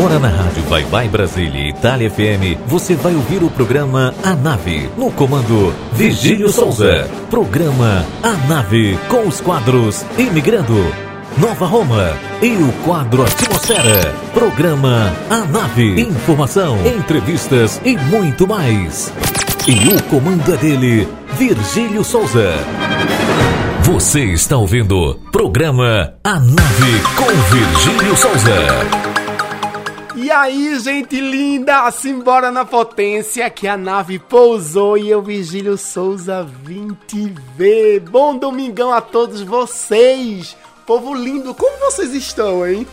Agora na Rádio Vai Vai Brasília Itália FM, você vai ouvir o programa A Nave, no comando Vigílio Souza. Programa A Nave, com os quadros Imigrando, Nova Roma e o quadro Atmosfera. Programa A Nave, informação, entrevistas e muito mais. E o comando é dele, Virgílio Souza. Você está ouvindo programa A Nave com Virgílio Souza. E aí, gente linda, simbora na potência que a nave pousou e eu, Vigílio Souza, vim te ver. Bom domingão a todos vocês. Povo lindo, como vocês estão, hein?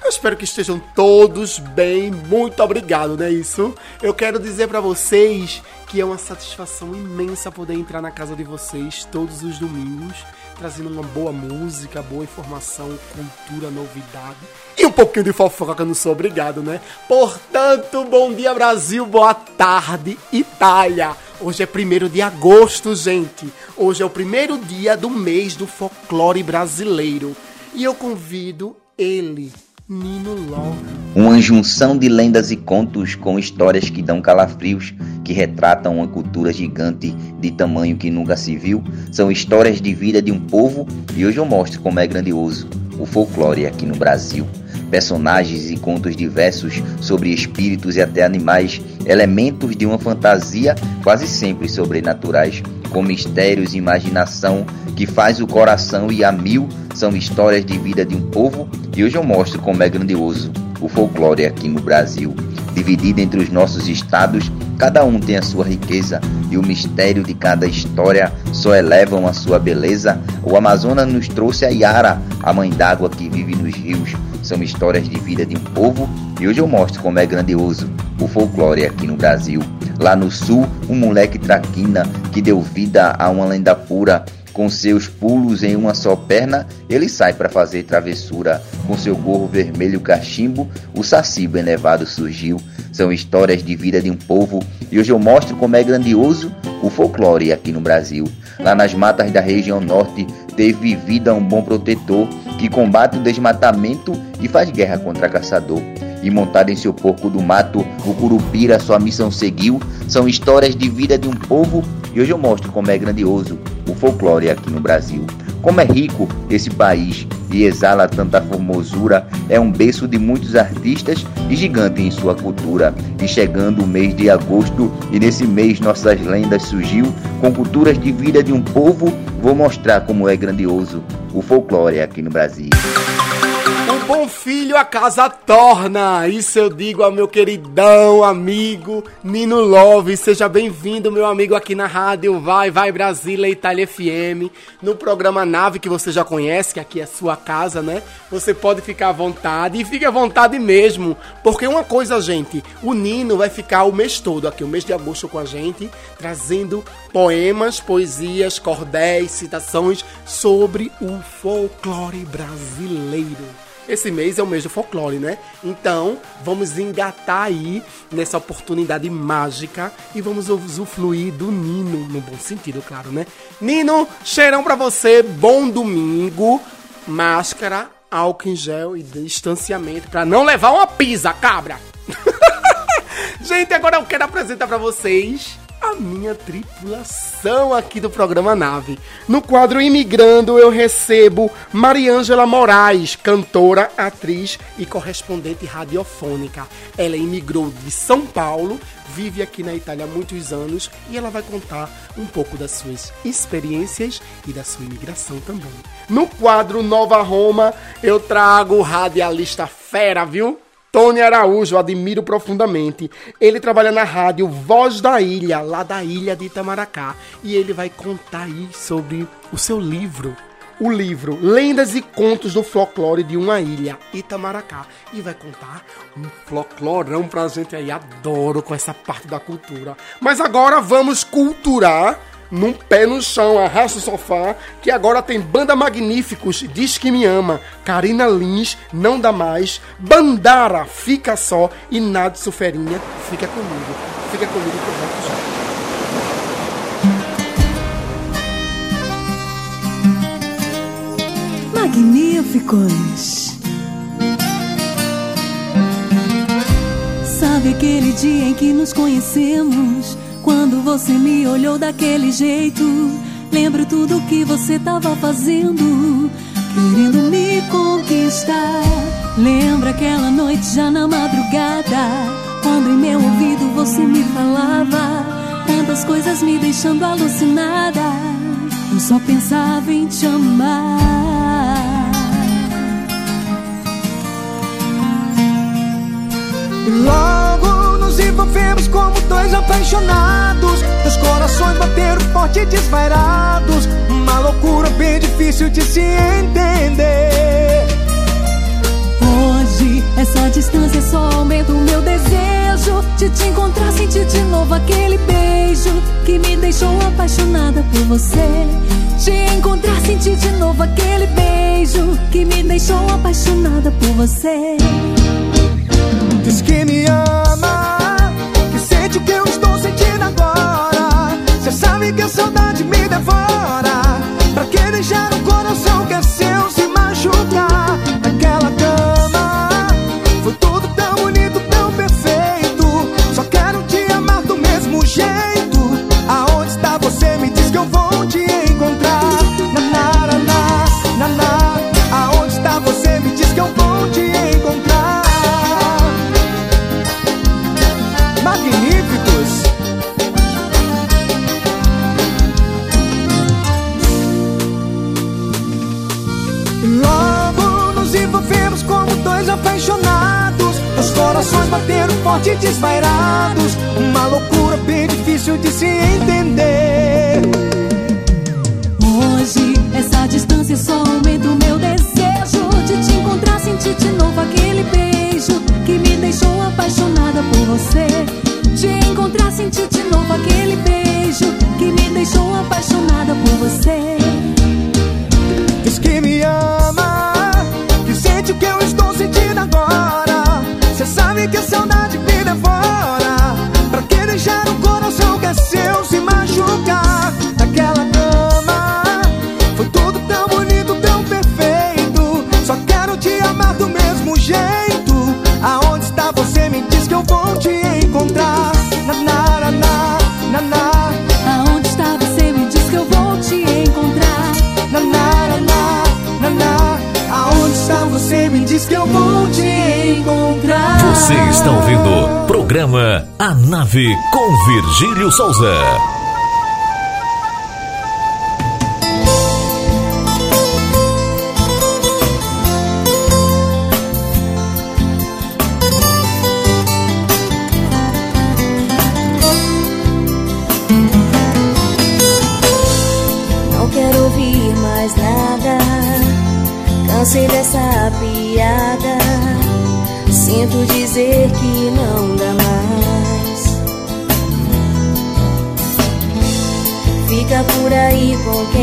Eu espero que estejam todos bem. Muito obrigado, não é isso? Eu quero dizer para vocês que é uma satisfação imensa poder entrar na casa de vocês todos os domingos trazendo uma boa música, boa informação, cultura, novidade e um pouquinho de fofoca, não sou obrigado, né? Portanto, bom dia Brasil, boa tarde Itália. Hoje é 1 de agosto, gente. Hoje é o primeiro dia do mês do folclore brasileiro. E eu convido ele. Uma junção de lendas e contos com histórias que dão calafrios, que retratam uma cultura gigante de tamanho que nunca se viu. São histórias de vida de um povo e hoje eu mostro como é grandioso o folclore aqui no Brasil. Personagens e contos diversos sobre espíritos e até animais, elementos de uma fantasia quase sempre sobrenaturais, com mistérios e imaginação que faz o coração ir a mil são histórias de vida de um povo e hoje eu mostro como é grandioso o folclore aqui no Brasil. Dividido entre os nossos estados, cada um tem a sua riqueza e o mistério de cada história só elevam a sua beleza. O Amazonas nos trouxe a Yara, a mãe d'água que vive nos rios. São histórias de vida de um povo e hoje eu mostro como é grandioso o folclore aqui no Brasil. Lá no sul, um moleque traquina que deu vida a uma lenda pura com seus pulos em uma só perna, ele sai para fazer travessura. Com seu gorro vermelho cachimbo, o saci bem levado surgiu. São histórias de vida de um povo e hoje eu mostro como é grandioso o folclore aqui no Brasil. Lá nas matas da região norte teve vida um bom protetor que combate o desmatamento e faz guerra contra caçador e montado em seu porco do mato, o Curupira sua missão seguiu. São histórias de vida de um povo e hoje eu mostro como é grandioso o folclore aqui no Brasil. Como é rico esse país e exala tanta formosura, é um berço de muitos artistas e gigante em sua cultura. E chegando o mês de agosto, e nesse mês nossas lendas surgiu, com culturas de vida de um povo, vou mostrar como é grandioso o folclore aqui no Brasil bom filho a casa torna. Isso eu digo ao meu queridão amigo Nino Love. Seja bem-vindo, meu amigo, aqui na rádio Vai, Vai Brasília, Itália FM, no programa Nave que você já conhece, que aqui é sua casa, né? Você pode ficar à vontade e fique à vontade mesmo, porque uma coisa, gente, o Nino vai ficar o mês todo aqui, o mês de agosto com a gente, trazendo poemas, poesias, cordéis, citações sobre o folclore brasileiro. Esse mês é o mês do folclore, né? Então, vamos engatar aí nessa oportunidade mágica e vamos usufruir do Nino, no bom sentido, claro, né? Nino, cheirão para você, bom domingo, máscara, álcool em gel e distanciamento para não levar uma pisa, cabra. Gente, agora eu quero apresentar para vocês a minha tripulação aqui do programa Nave. No quadro Imigrando, eu recebo Mariângela Moraes, cantora, atriz e correspondente radiofônica. Ela imigrou de São Paulo, vive aqui na Itália há muitos anos e ela vai contar um pouco das suas experiências e da sua imigração também. No quadro Nova Roma, eu trago o radialista fera, viu? Tony Araújo, admiro profundamente. Ele trabalha na rádio Voz da Ilha, lá da ilha de Itamaracá. E ele vai contar aí sobre o seu livro. O livro Lendas e Contos do Folclore de uma Ilha, Itamaracá. E vai contar um folclorão pra gente aí. Adoro com essa parte da cultura. Mas agora vamos culturar num pé no chão, arrasta o sofá, que agora tem Banda Magníficos, Diz Que Me Ama, Karina Lins, Não Dá Mais, Bandara, Fica Só e Nado Suferinha, Fica Comigo. Fica comigo que eu já. Magníficos! aquele dia em que nos conhecemos. Quando você me olhou daquele jeito. Lembro tudo que você tava fazendo. Querendo me conquistar. Lembra aquela noite já na madrugada. Quando em meu ouvido você me falava. Tantas coisas me deixando alucinada. Eu só pensava em te amar. Logo nos envolvemos como dois apaixonados Os corações bateram forte e desvairados. Uma loucura bem difícil de se entender. Hoje essa distância só aumenta o meu desejo De te encontrar, sentir de novo aquele beijo Que me deixou apaixonada por você. Te encontrar, sentir de novo aquele beijo Que me deixou apaixonada por você. Diz que me ama, agora. Cê sabe que a saudade me devora. Pra que deixar corações bateram forte desvairados. Uma loucura bem difícil de se entender. Hoje essa distância só aumenta o meu desejo De te encontrar, sentir de novo aquele beijo Que me deixou apaixonada por você Te encontrar, sentir de novo aquele beijo Que me deixou apaixonada por você Diz que me ama, que sente o que eu estou sentindo agora. Sabe que a saudade me devora. Pra que deixar um coração que é seu se machucar? Naquela cama, foi tudo tão bonito, tão perfeito. Só quero te amar do mesmo jeito. Aonde está você? Me diz que eu vou te encontrar. Na, na, você? Me diz que eu vou te encontrar. Você está ouvindo programa A Nave com Virgílio Souza.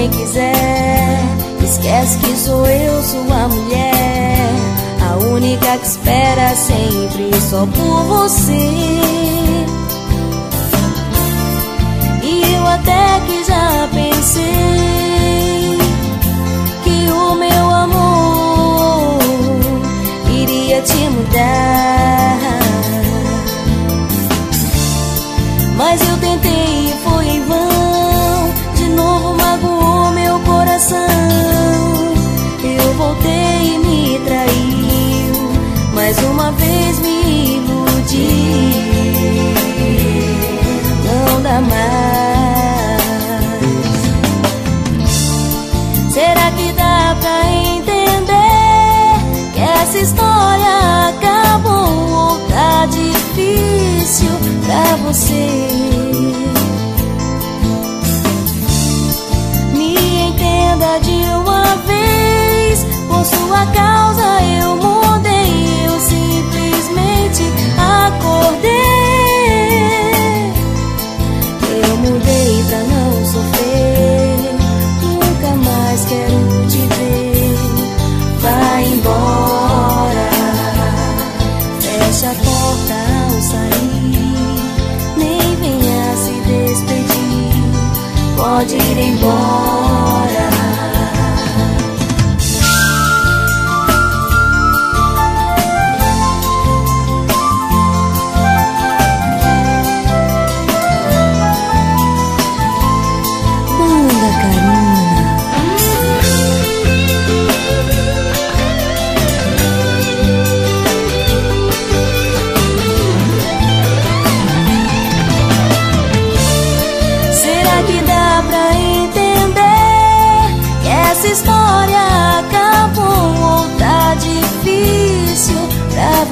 Quem quiser. Esquece que sou eu, sua mulher. A única que espera sempre só por você. E eu até que já pensei uma vez me iludiu não dá mais. Será que dá pra entender que essa história acabou ou tá difícil pra você? Me entenda de uma vez, por sua causa eu mudei, acordei. Eu mudei pra não sofrer. Nunca mais quero te ver. Vai embora. Fecha a porta ao sair. Nem venha se despedir. Pode ir embora.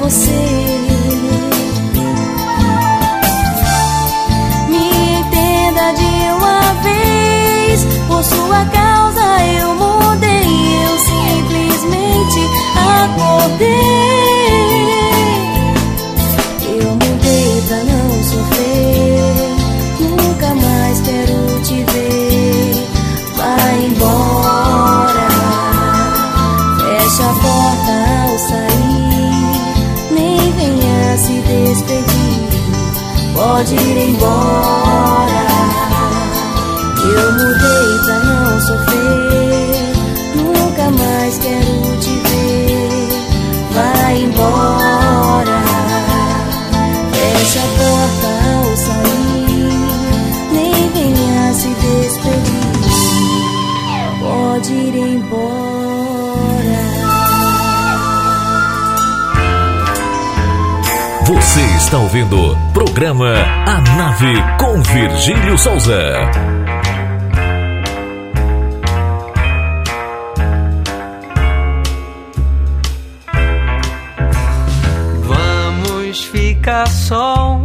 você. Me entenda de uma vez, por sua causa eu mudei, eu simplesmente acordei. pode ir embora. programa A Nave com Virgílio Souza. Vamos ficar só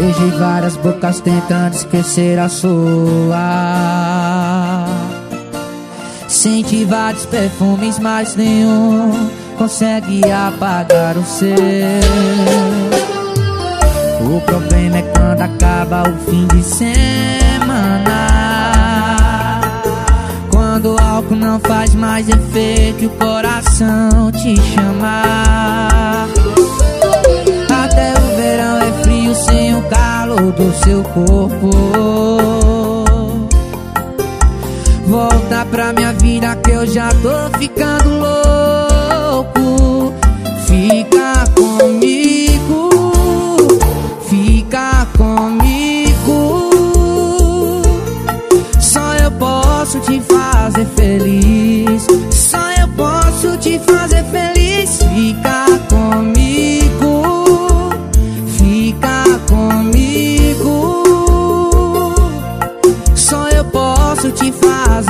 Vejo várias bocas tentando esquecer a sua. Senti vários perfumes, mas nenhum consegue apagar o seu. O problema é quando acaba o fim de semana. Quando o álcool não faz mais efeito, o coração te chama sozinho sem o calor do seu corpo. Volta pra minha vida que eu já tô ficando louco.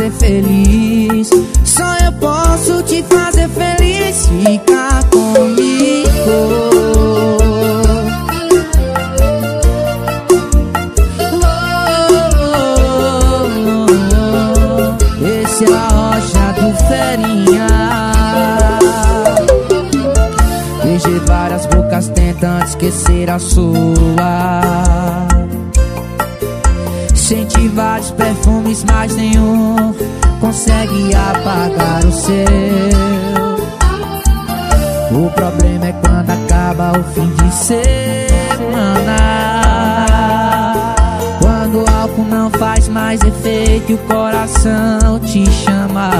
Fazer feliz. Só eu posso te fazer feliz. Fica comigo. Esse é a rocha do Ferinha. Beijei várias bocas tentando esquecer a sua. Perfumes, mas nenhum consegue apagar o seu. O problema é quando acaba o fim de semana. Quando o álcool não faz mais efeito e o coração te chama.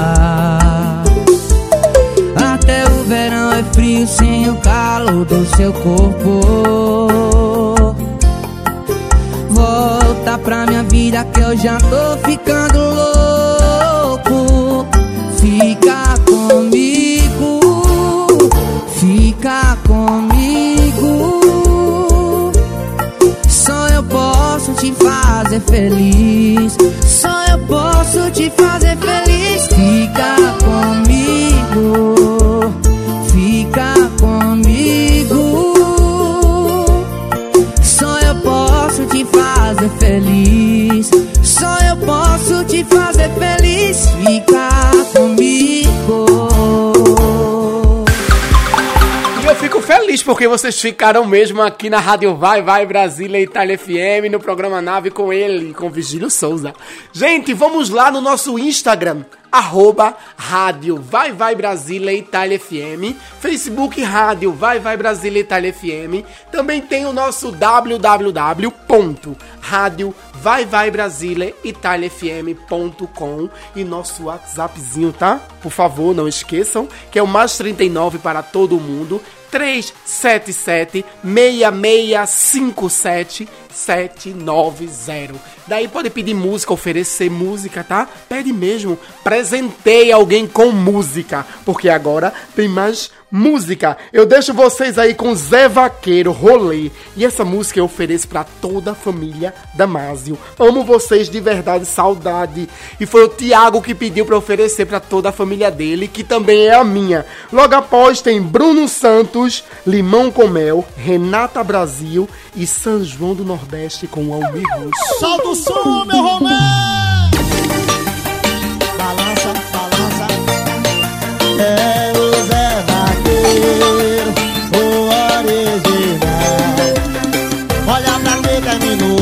Até o verão é frio sem o calor do seu corpo. Volta pra minha vida eu já tô ficando louco. Fica comigo, fica comigo. Só eu posso te fazer feliz. Feliz porque vocês ficaram mesmo aqui na Rádio Vai Vai Brasília Itália FM, no programa Nave com ele, com Vigílio Souza. Gente, vamos lá no nosso Instagram, arroba Rádio Vai Vai Brasília Itália FM, Facebook Rádio Vai Vai Brasília Itália FM, também tem o nosso www.rádio vai vai Brasília italiafm.com e nosso WhatsAppzinho, tá? Por favor, não esqueçam, que é o mais 39 para todo mundo, 377 6657 790. Daí pode pedir música, oferecer música, tá? Pede mesmo, presenteie alguém com música, porque agora tem mais música. Eu deixo vocês aí com Zé Vaqueiro, Rolê. E essa música eu ofereço para toda a família Damásio. Amo vocês de verdade, saudade. E foi o Tiago que pediu para oferecer para toda a família dele, que também é a minha. Logo após tem Bruno Santos, Limão com Mel, Renata Brasil e São João do Nordeste com Almir Solta o som, meu Romão! Balança, balança. É o Zé Vaqueiro, o original. Olha pra que terminou.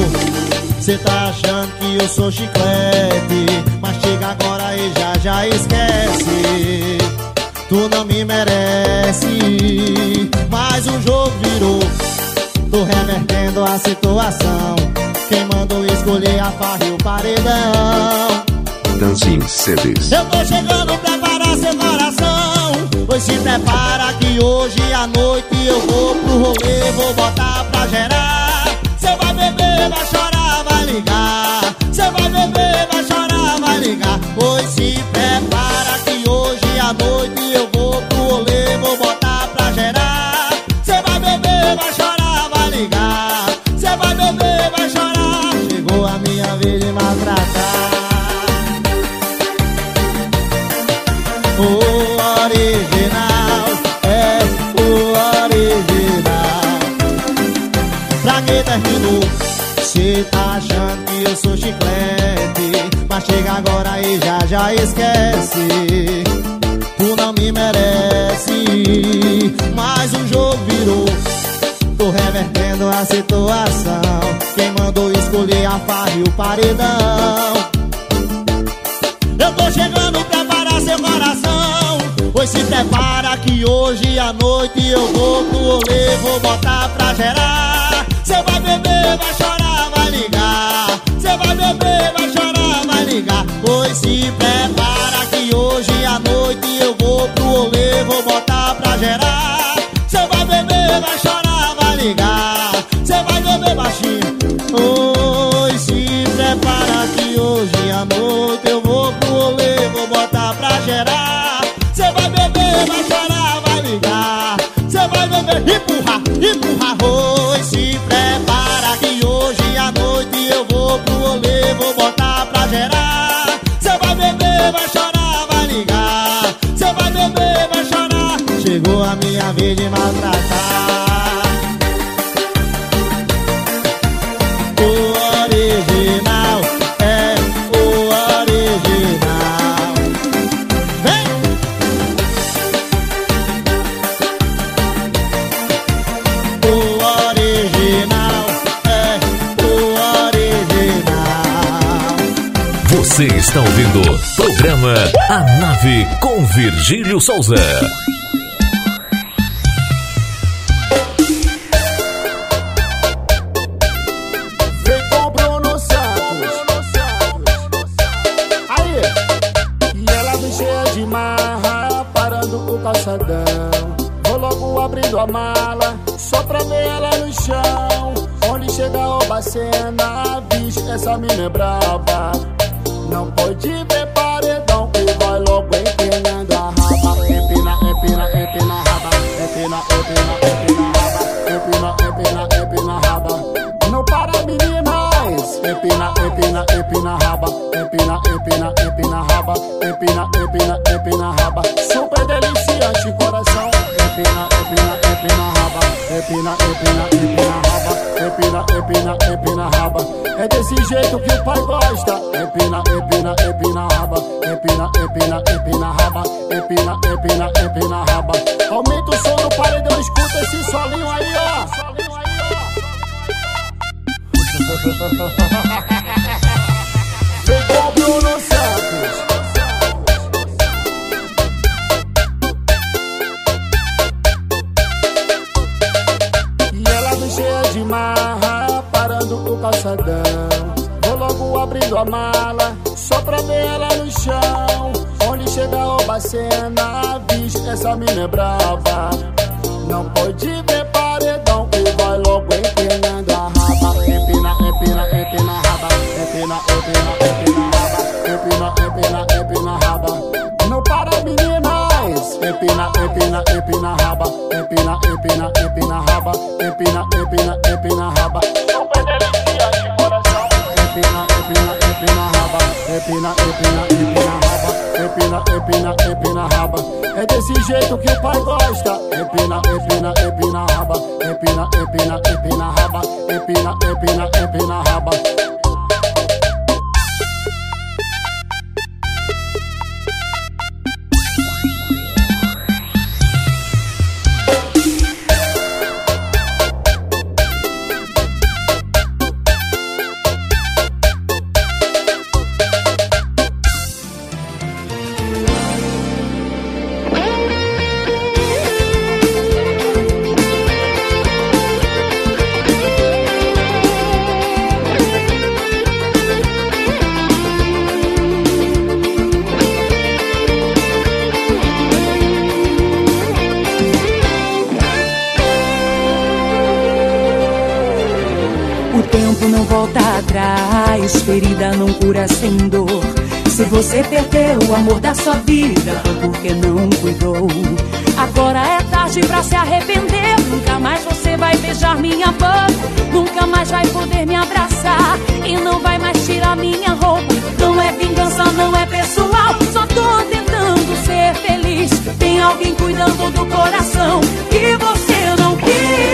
Cê tá achando que eu sou chiclete, mas chega agora e já já esquece. Tu não me merece, mas o jogo virou. Tô revertendo a situação. Quem mandou escolher a farra e o paredão? Dancing CDs. Eu tô chegando, prepara seu coração. Pois se prepara que hoje à noite eu vou pro rolê, vou botar pra gerar. Cê vai beber, vai chorar, vai ligar. Cê vai beber, vai chorar, vai ligar. Pois se prepara que hoje à noite eu vou pro rolê, vou botar Tá achando que eu sou chiclete Mas chega agora e já já esquece. Tu não me merece Mas o jogo virou. Tô revertendo a situação. Quem mandou escolher a farra e o paredão? Eu tô chegando, prepara seu coração. Pois se prepara que hoje à noite eu vou pro rolê Vou botar pra gerar. Cê vai beber, vai chorar, vai beber, vai chorar, vai ligar. Pois se prepara que hoje à noite eu vou pro rolê Vou botar pra gerar. Minha de maltratar. O original é o original. Vem! O original é o original. Você está ouvindo o programa A Nave com Virgílio Souza. O bacena, bicho, essa mina é brava. Não pode ver paredão que vai logo empinando a raba. Empina, empina, empina a raba. Empina, empina, empina a raba. Empina, empina, empina a raba. Não para meninas. Empina, empina, empina a raba. Empina, empina, empina a raba. Empina, empina, empina a raba. Super deliciante coração. Empina, empina, empina a raba. Empina, empina, empina a raba. Empina, empina, empina a raba. É desse jeito que o pai gosta. Empina, empina, empina a raba. Empina, empina, empina a raba. Empina, empina, empina a raba. Aumenta o som do paredão, escuta esse solinho aí, ó. Vem com o Bruno Santos. Calçadão. Vou logo abrindo a mala, só pra ver ela no chão. Onde chega o bacena, bicho, essa mina é brava. Não pode ver paredão que vai logo empinando a raba. Empina, empina, empina a raba. Empina, empina, empina a raba. Empina, empina, empina a raba. Não para meninas. Empina, empina, empina a raba. Empina, empina, empina a raba. Empina, empina, empina a raba. Deliciante coração. Empina, empina, empina a raba. Empina, empina, empina a raba. Empina, empina, empina a raba. É desse jeito que o pai gosta. Empina, empina, empina a raba. Empina, empina, empina a raba. Empina, empina, empina a raba. Atrás, ferida não cura sem dor. Se você perdeu o amor da sua vida, foi porque não cuidou. Agora é tarde pra se arrepender. Nunca mais você vai beijar minha boca. Nunca mais vai poder me abraçar. E não vai mais tirar minha roupa. Não é vingança, não é pessoal. Só tô tentando ser feliz. Tem alguém cuidando do coração que você não quis.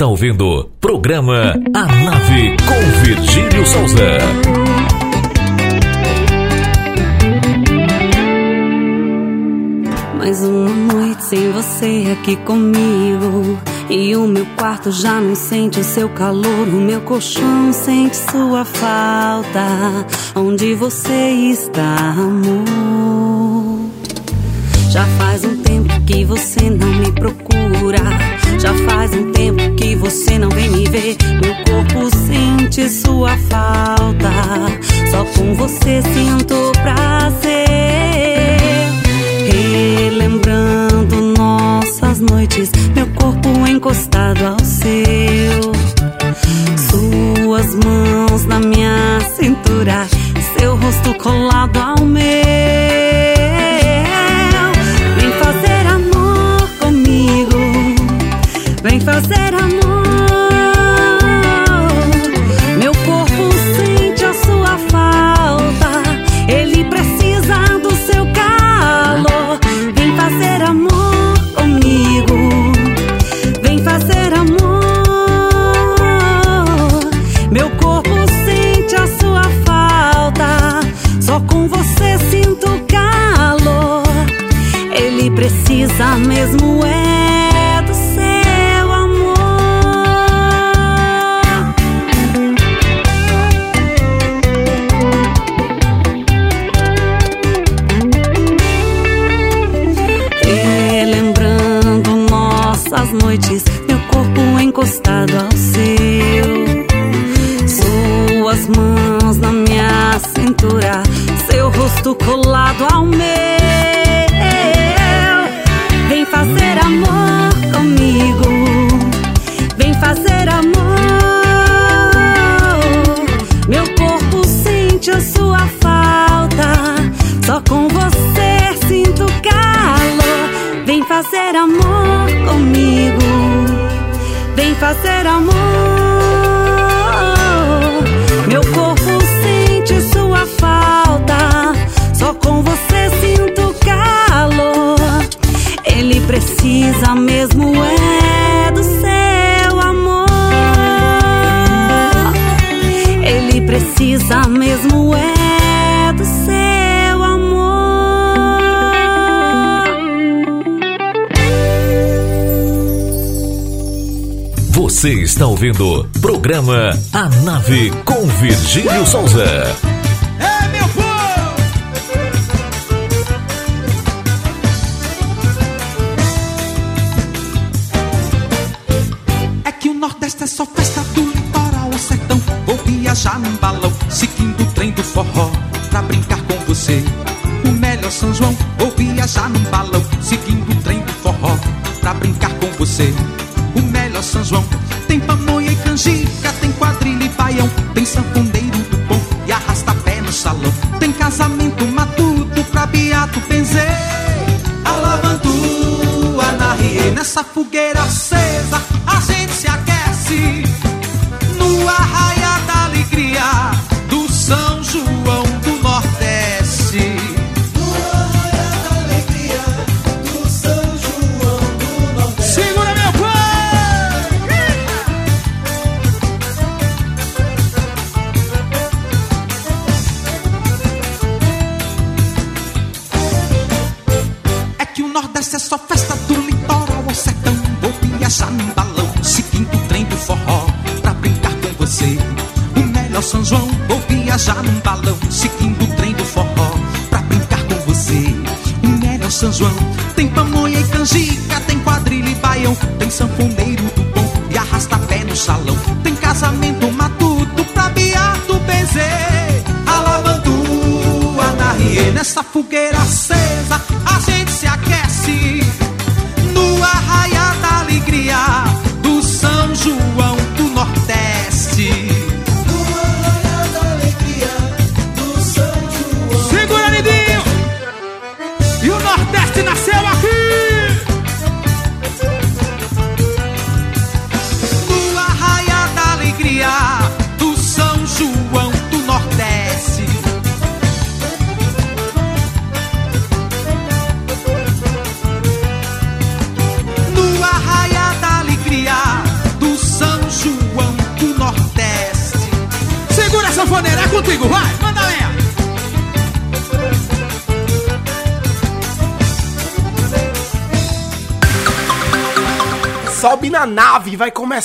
Está ouvindo programa A Nave com Virgílio Souza. Mais uma noite sem você aqui comigo. E o meu quarto já não sente o seu calor. O meu colchão sente sua falta. Onde você está, amor? Já faz um tempo que você não me procura. Faz um tempo que você não vem me ver. Meu corpo sente sua falta. Só com você sinto prazer. Relembrando nossas noites, meu corpo encostado ao seu. Suas mãos na minha cintura, fazer amor. Meu corpo sente a sua falta, ele precisa do seu calor. Vem fazer amor comigo, vem fazer amor. Meu corpo sente a sua falta, só com você sinto calor. Ele precisa mesmo é noites, meu corpo encostado ao seu. Suas mãos na minha cintura, seu rosto colado ao meu. Precisa mesmo é do seu amor. Ele precisa mesmo é do seu amor. Você está ouvindo programa A Nave com Virgílio Souza.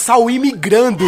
Começar imigrando.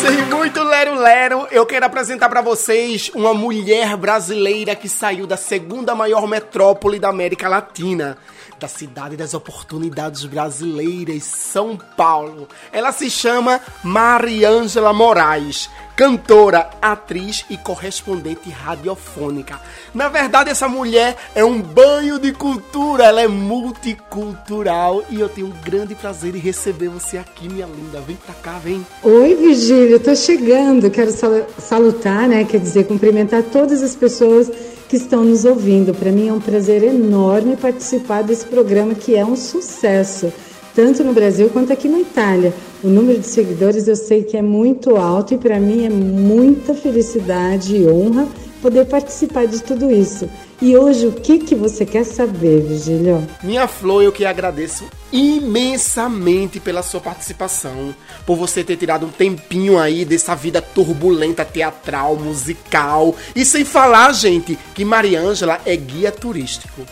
Sem muito lero-lero, eu quero apresentar pra vocês uma mulher brasileira que saiu da segunda maior metrópole da América Latina, da cidade das oportunidades brasileiras, São Paulo. Ela se chama Mariângela Moraes, cantora, atriz e correspondente radiofônica. Na verdade, essa mulher é um banho de cultura, ela é multicultural e eu tenho um grande prazer em receber você aqui, minha linda. Vem pra cá, vem. Oi, Virgílio, tô chegando. Quero sal- salutar, né? Quer dizer, cumprimentar todas as pessoas que estão nos ouvindo. Para mim é um prazer enorme participar desse programa que é um sucesso, tanto no Brasil quanto aqui na Itália. O número de seguidores eu sei que é muito alto e para mim é muita felicidade e honra poder participar de tudo isso. E hoje o que que você quer saber, Virgílio? Minha Flor, eu que agradeço imensamente pela sua participação, por você ter tirado um tempinho aí dessa vida turbulenta teatral, musical, e sem falar, gente, que Mariângela é guia turístico.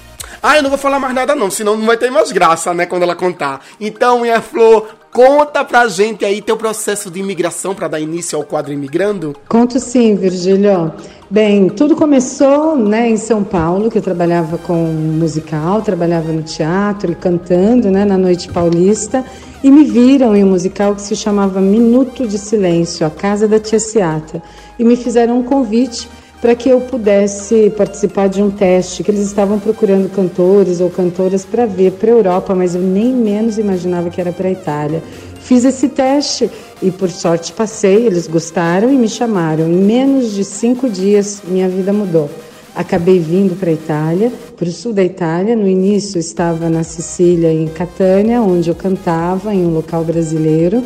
Ah, eu não vou falar mais nada não, senão não vai ter mais graça, né, quando ela contar. Então, minha Flor, conta pra gente aí teu processo de imigração para dar início ao quadro Imigrando. Conto sim, Virgílio. Bem, tudo começou né, em São Paulo, que eu trabalhava com musical, trabalhava no teatro e cantando né, na Noite Paulista, e me viram em um musical que se chamava Minuto de Silêncio, a Casa da Tia Seata, e me fizeram um convite para que eu pudesse participar de um teste, que eles estavam procurando cantores ou cantoras para vir para a Europa, mas eu nem menos imaginava que era para a Itália. Fiz esse teste e, por sorte, passei. Eles gostaram e me chamaram. Em menos de cinco dias, minha vida mudou. Acabei vindo para a Itália, para o sul da Itália. No início, estava na Sicília, em Catânia, onde eu cantava em um local brasileiro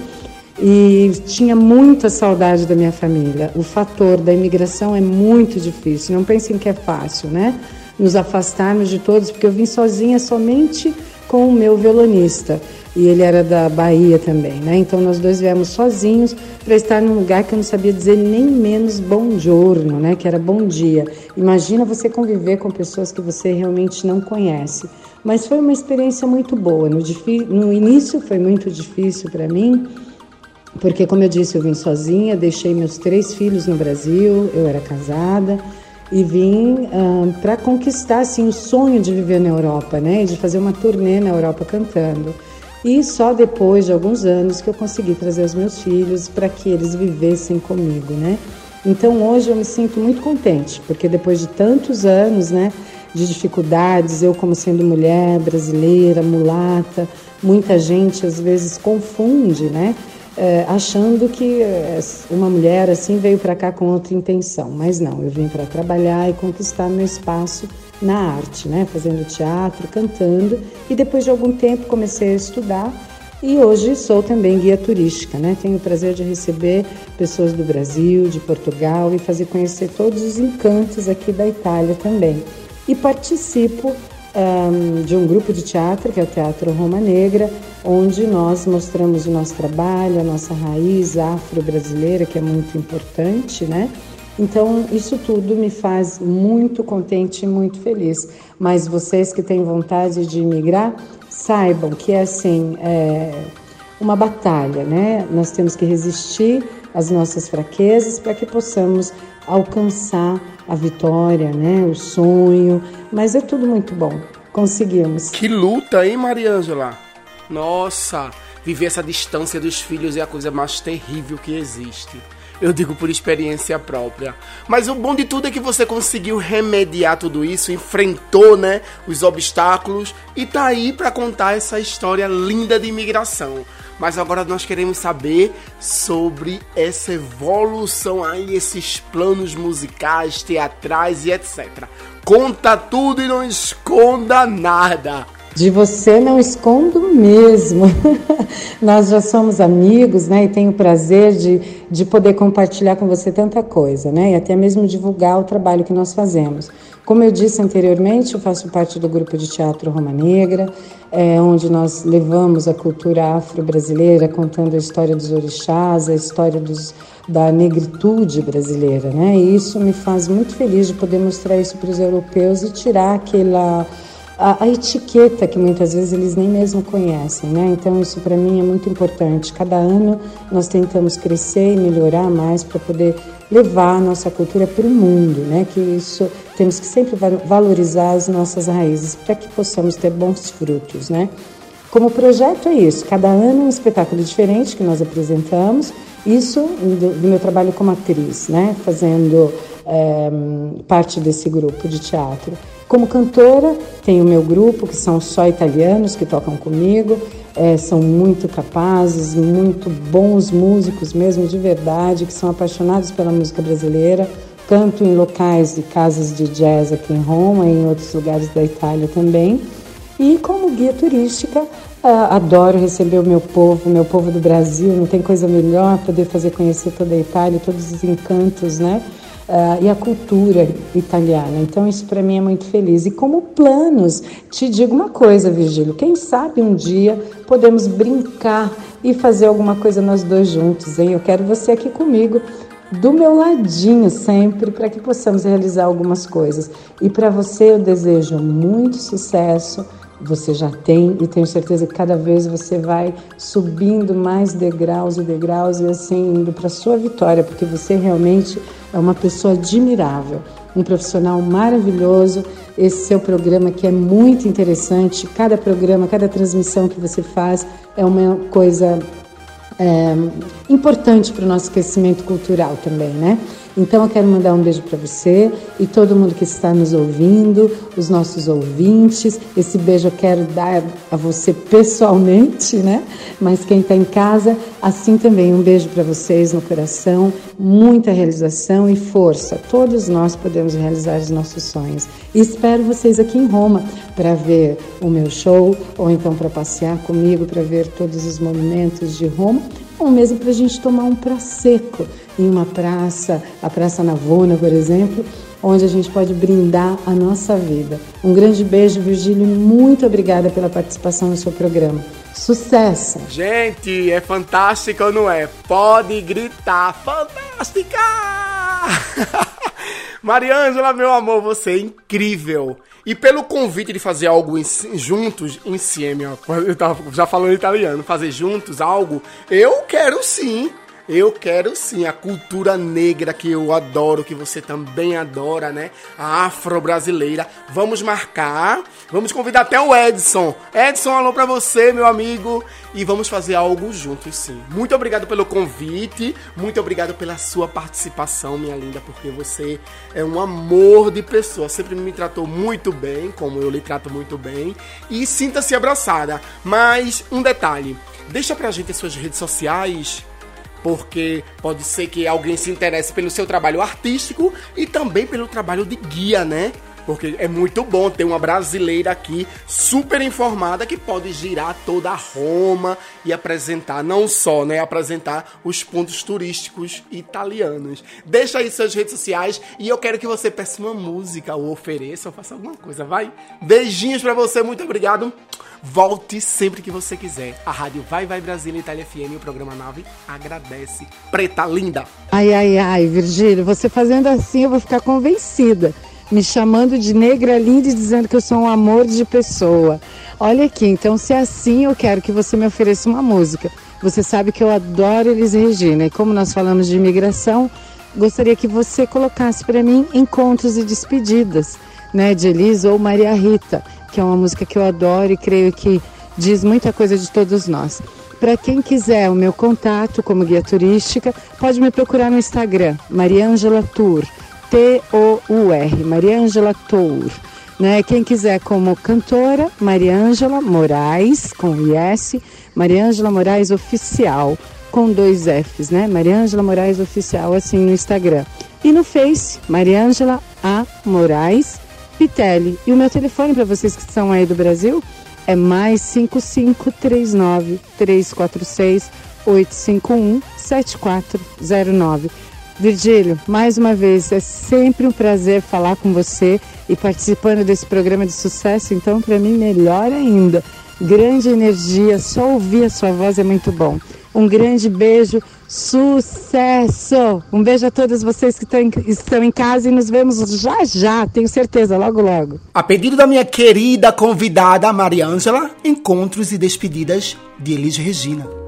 e tinha muita saudade da minha família. O fator da imigração é muito difícil. Não pensem que é fácil, né? Nos afastarmos de todos, porque eu vim sozinha somente com o meu violonista e ele era da Bahia também, né? Então nós dois viemos sozinhos para estar num lugar que eu não sabia dizer nem menos bom giorno, né? Que era bom dia. Imagina você conviver com pessoas que você realmente não conhece. Mas foi uma experiência muito boa. No, no início foi muito difícil para mim, porque como eu disse, eu vim sozinha, deixei meus três filhos no Brasil, eu era casada e vim uh, para conquistar assim o sonho de viver na Europa, né, de fazer uma turnê na Europa cantando. E só depois de alguns anos que eu consegui trazer os meus filhos para que eles vivessem comigo, né? Então hoje eu me sinto muito contente, porque depois de tantos anos, né, de dificuldades, eu como sendo mulher brasileira, mulata, muita gente às vezes confunde, né? É, achando que uma mulher assim veio para cá com outra intenção, mas não, eu vim para trabalhar e conquistar meu espaço na arte, né, fazendo teatro, cantando e depois de algum tempo comecei a estudar e hoje sou também guia turística, né? Tenho o prazer de receber pessoas do Brasil, de Portugal e fazer conhecer todos os encantos aqui da Itália também. E participo um, de um grupo de teatro, que é o Teatro Roma Negra, onde nós mostramos o nosso trabalho, a nossa raiz afro-brasileira, que é muito importante, né? Então, isso tudo me faz muito contente e muito feliz. Mas vocês que têm vontade de imigrar, saibam que é assim, é uma batalha, né? Nós temos que resistir às nossas fraquezas para que possamos alcançar a vitória, né? O sonho. Mas é tudo muito bom. Conseguimos. Que luta, hein, Mariângela? Nossa, viver essa distância dos filhos é a coisa mais terrível que existe. Eu digo por experiência própria. Mas o bom de tudo é que você conseguiu remediar tudo isso, enfrentou, né, os obstáculos e tá aí para contar essa história linda de imigração. Mas agora nós queremos saber sobre essa evolução aí, esses planos musicais, teatrais e etc. Conta tudo e não esconda nada. De você não escondo mesmo. Nós já somos amigos, né? E tenho o prazer de, de poder compartilhar com você tanta coisa, né? E até mesmo divulgar o trabalho que nós fazemos. Como eu disse anteriormente, eu faço parte do grupo de teatro Roma Negra, é, onde nós levamos a cultura afro-brasileira, contando a história dos orixás, a história dos, da negritude brasileira, né? E isso me faz muito feliz de poder mostrar isso para os europeus e tirar aquela a, a, etiqueta que muitas vezes eles nem mesmo conhecem, né? Então isso para mim é muito importante. Cada ano nós tentamos crescer e melhorar mais para poder levar a nossa cultura para o mundo, né? Que isso temos que sempre valorizar as nossas raízes para que possamos ter bons frutos, né? Como projeto é isso, cada ano um espetáculo diferente que nós apresentamos, isso do, do meu trabalho como atriz, né? Fazendo é, parte desse grupo de teatro. Como cantora, tenho o meu grupo, que são só italianos que tocam comigo, é, são muito capazes, muito bons músicos mesmo, de verdade, que são apaixonados pela música brasileira. Canto em locais e casas de jazz aqui em Roma e em outros lugares da Itália também. E como guia turística, adoro receber o meu povo, meu povo do Brasil. Não tem coisa melhor poder fazer conhecer toda a Itália, todos os encantos, né? Uh, e a cultura italiana. Então, isso para mim é muito feliz. E como planos, te digo uma coisa, Virgílio: quem sabe um dia podemos brincar e fazer alguma coisa nós dois juntos, hein? Eu quero você aqui comigo do meu ladinho sempre para que possamos realizar algumas coisas. E para você eu desejo muito sucesso, você já tem e tenho certeza que cada vez você vai subindo mais degraus e degraus e assim indo para sua vitória, porque você realmente é uma pessoa admirável, um profissional maravilhoso. Esse seu programa que é muito interessante, cada programa, cada transmissão que você faz é uma coisa é, importante para o nosso crescimento cultural também, né? Então eu quero mandar um beijo para você e todo mundo que está nos ouvindo, os nossos ouvintes. Esse beijo eu quero dar a você pessoalmente, né? Mas quem está em casa, assim também. Um beijo para vocês no coração, muita realização e força. Todos nós podemos realizar os nossos sonhos. E espero vocês aqui em Roma para ver o meu show ou então para passear comigo, para ver todos os monumentos de Roma ou mesmo para a gente tomar um praseco em uma praça, a Praça Navona, por exemplo, onde a gente pode brindar a nossa vida. Um grande beijo, Virgílio, muito obrigada pela participação no seu programa. Sucesso! Gente, é fantástico ou não é? Pode gritar, fantástica! Mariângela, meu amor, você é incrível. E pelo convite de fazer algo em, juntos, insieme, ó, eu tava já falando italiano, fazer juntos algo, eu quero sim. Eu quero sim a cultura negra que eu adoro, que você também adora, né? A afro-brasileira. Vamos marcar, vamos convidar até o Edson. Edson, alô pra você, meu amigo. E vamos fazer algo juntos, sim. Muito obrigado pelo convite, muito obrigado pela sua participação, minha linda, porque você é um amor de pessoa. Sempre me tratou muito bem, como eu lhe trato muito bem. E sinta-se abraçada. Mas um detalhe. Deixa pra gente as suas redes sociais, porque pode ser que alguém se interesse pelo seu trabalho artístico e também pelo trabalho de guia, né? Porque é muito bom ter uma brasileira aqui super informada que pode girar toda Roma e apresentar, não só, né, apresentar os pontos turísticos italianos. Deixa aí suas redes sociais e eu quero que você peça uma música ou ofereça ou faça alguma coisa, vai? Beijinhos para você, muito obrigado. Volte sempre que você quiser. A rádio Vai Vai Brasília Itália FM, o programa Nave agradece. Preta linda. Ai, ai, ai, Virgílio, você fazendo assim eu vou ficar convencida. Me chamando de negra linda e dizendo que eu sou um amor de pessoa. Olha aqui, então se é assim, eu quero que você me ofereça uma música. Você sabe que eu adoro Elis Regina e como nós falamos de imigração, gostaria que você colocasse para mim encontros e despedidas, né, de Elis ou Maria Rita que é uma música que eu adoro e creio que diz muita coisa de todos nós. Para quem quiser o meu contato como guia turística, pode me procurar no Instagram, Mariangela Tour, T-O-U-R, Mariangela Tour. Né? Quem quiser como cantora, Mariângela Moraes, com IS, Mariângela Moraes Oficial, com dois Fs, né? Mariângela Moraes Oficial, assim no Instagram. E no Face, Mariângela A. Moraes Pitelli. E o meu telefone para vocês que estão aí do Brasil é mais 5539 346 851 7409. Virgílio, mais uma vez, é sempre um prazer falar com você e participando desse programa de sucesso, então para mim melhor ainda. Grande energia, só ouvir a sua voz é muito bom. Um grande beijo, sucesso! Um beijo a todos vocês que estão em casa e nos vemos já já, tenho certeza, logo logo. A pedido da minha querida convidada Maria Ângela, encontros e despedidas de Elis Regina.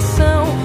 vai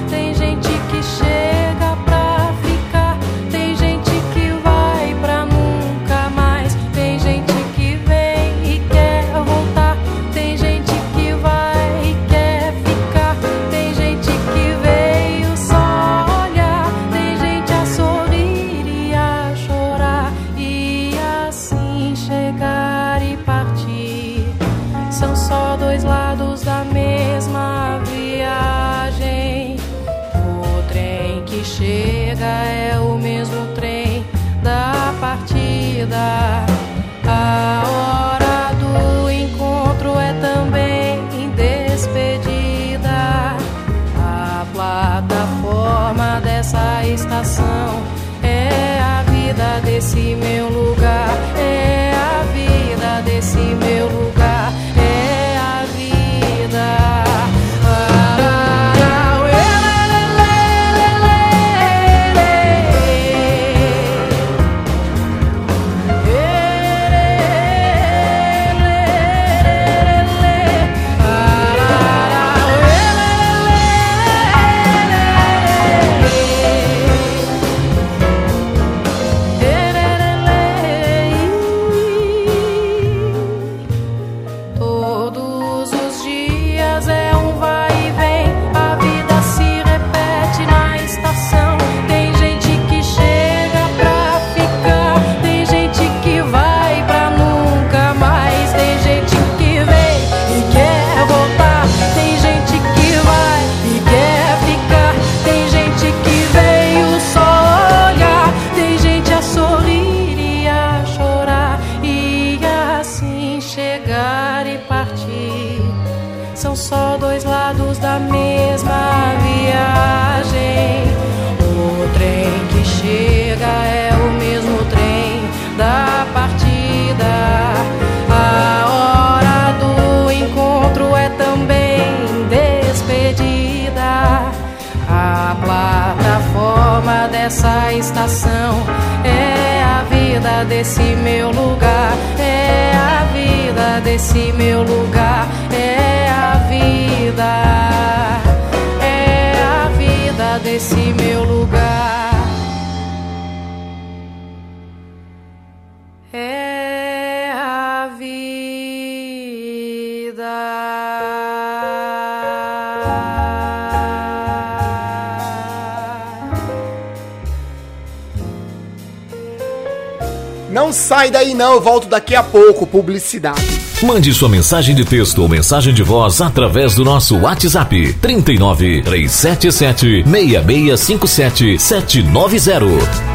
eu volto daqui a pouco. Publicidade. Mande sua mensagem de texto ou mensagem de voz através do nosso WhatsApp 39 377 6657 790.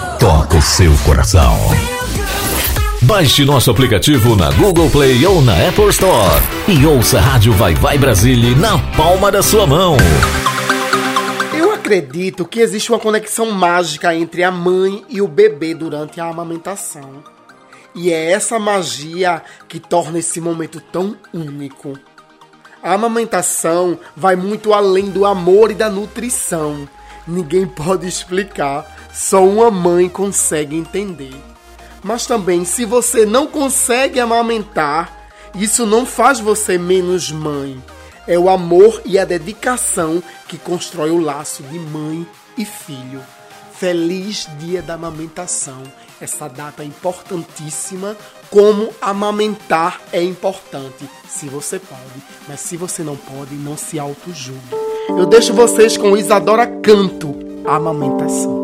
toca o seu coração. Baixe nosso aplicativo na Google Play ou na Apple Store e ouça a Rádio Vai Vai Brasília na palma da sua mão. Eu acredito que existe uma conexão mágica entre a mãe e o bebê durante a amamentação. E é essa magia que torna esse momento tão único. A amamentação vai muito além do amor e da nutrição. Ninguém pode explicar, só uma mãe consegue entender. Mas também, se você não consegue amamentar, isso não faz você menos mãe. É o amor e a dedicação que constrói o laço de mãe e filho. Feliz Dia da Amamentação. Essa data é importantíssima, como amamentar é importante, se você pode. Mas se você não pode, não se auto-julgue. Eu deixo vocês com Isadora Canto, Amamentação.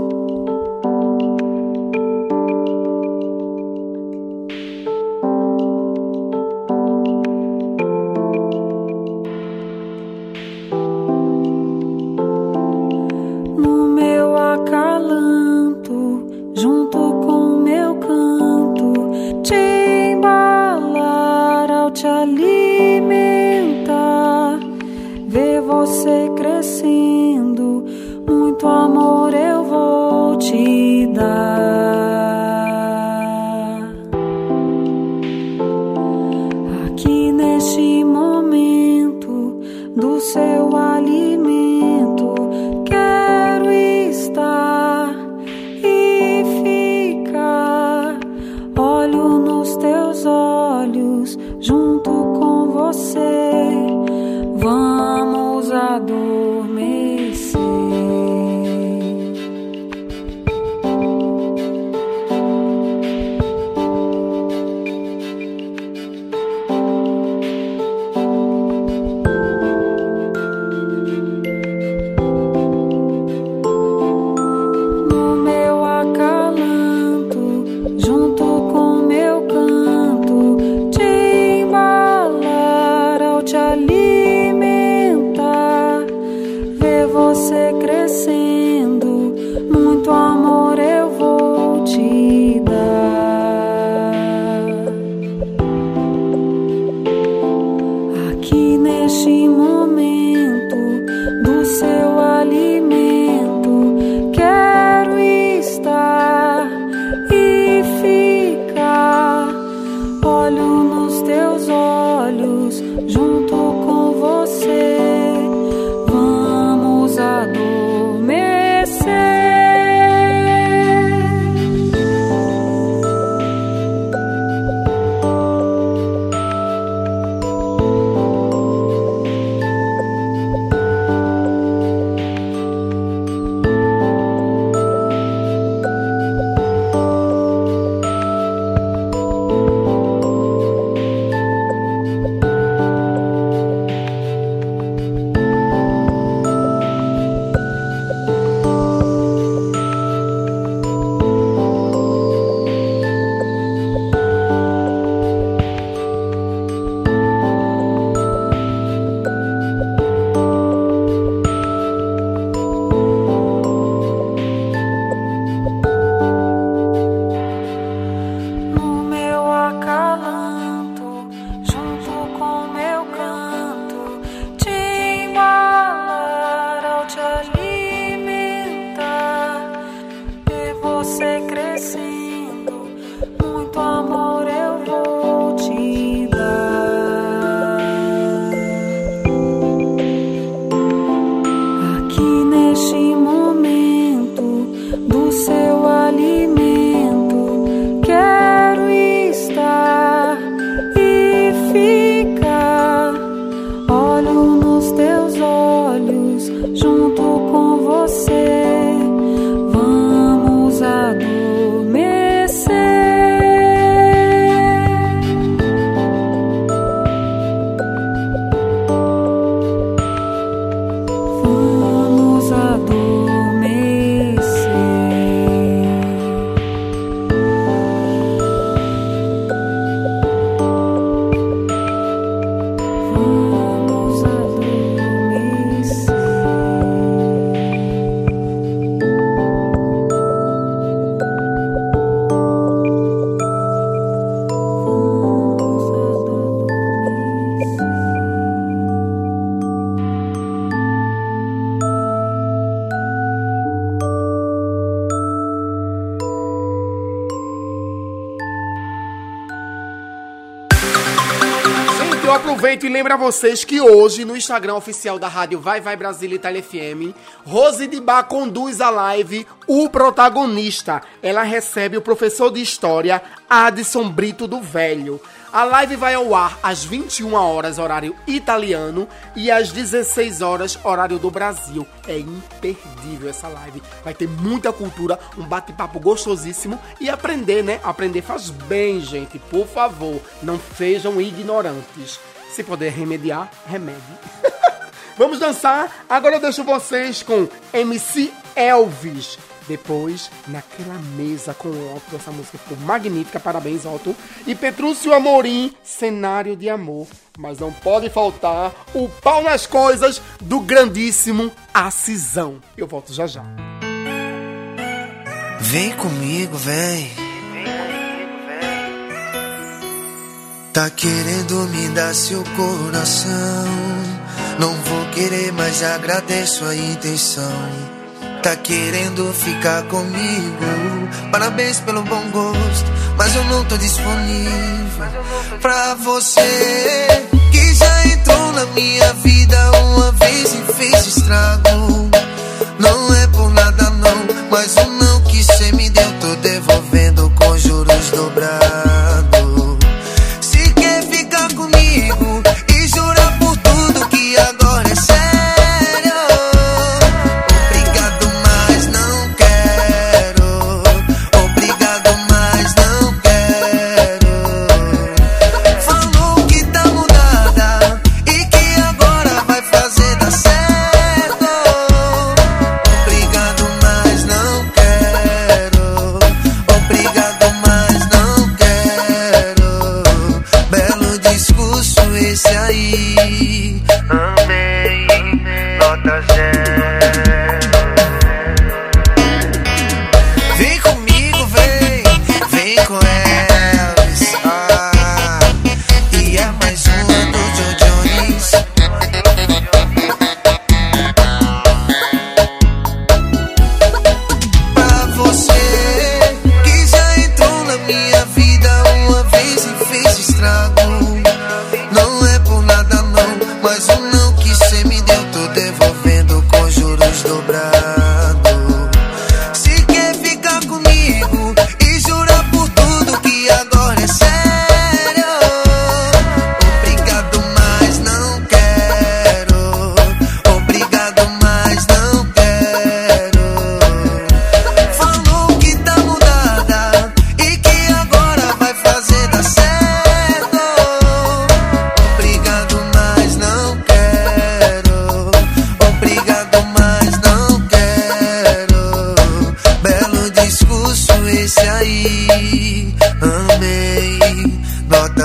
Aproveito e lembro a vocês que hoje, no Instagram oficial da rádio Vai Vai Brasília Itália FM, Rose de Bar conduz a live O Protagonista. Ela recebe o professor de História, Adson Brito do Velho. A live vai ao ar às 21 horas, horário italiano, e às 16 horas, horário do Brasil. É imperdível essa live. Vai ter muita cultura, um bate-papo gostosíssimo e aprender, né? Aprender faz bem, gente. Por favor, não sejam ignorantes. Se puder remediar, remedie. Vamos dançar? Agora eu deixo vocês com MC Elvis. Depois, naquela mesa com o Otto, essa música ficou magnífica, parabéns, Otto. E Petrúcio Amorim, cenário de amor. Mas não pode faltar o pau nas coisas do grandíssimo Acisão. Eu volto já já. Vem comigo, vem. Tá querendo me dar seu coração. Não vou querer, mas agradeço a intenção. Tá querendo ficar comigo? Parabéns pelo bom gosto, mas eu não tô disponível pra você que já entrou na minha vida uma vez e fez estrago. Não é por nada não, mas o não que cê me deu tô devolvendo com juros dobrados.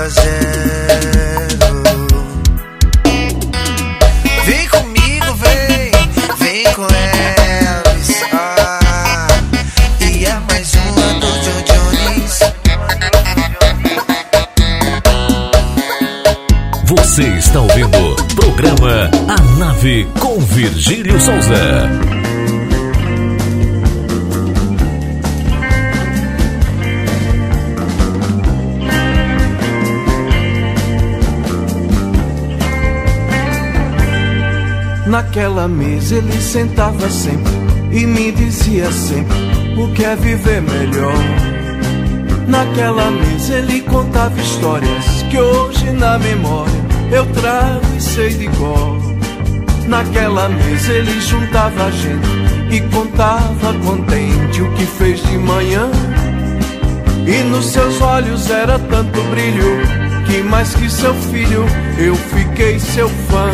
Nota Mesa ele sentava sempre e me dizia sempre o que é viver melhor. Naquela mesa ele contava histórias que hoje na memória eu trago e sei de cor. Naquela mesa ele juntava a gente e contava contente o que fez de manhã. E nos seus olhos era tanto brilho que mais que seu filho eu fiquei seu fã.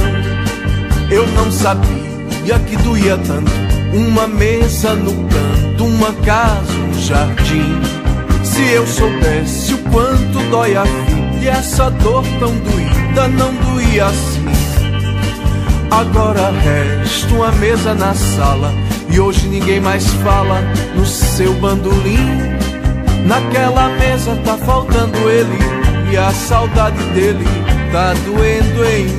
Eu não sabia que doía tanto uma mesa no canto, uma casa, um jardim. Se eu soubesse o quanto dói a vida e essa dor tão doída não doía assim. Agora resta uma mesa na sala e hoje ninguém mais fala no seu bandolim. Naquela mesa tá faltando ele e a saudade dele tá doendo em mim.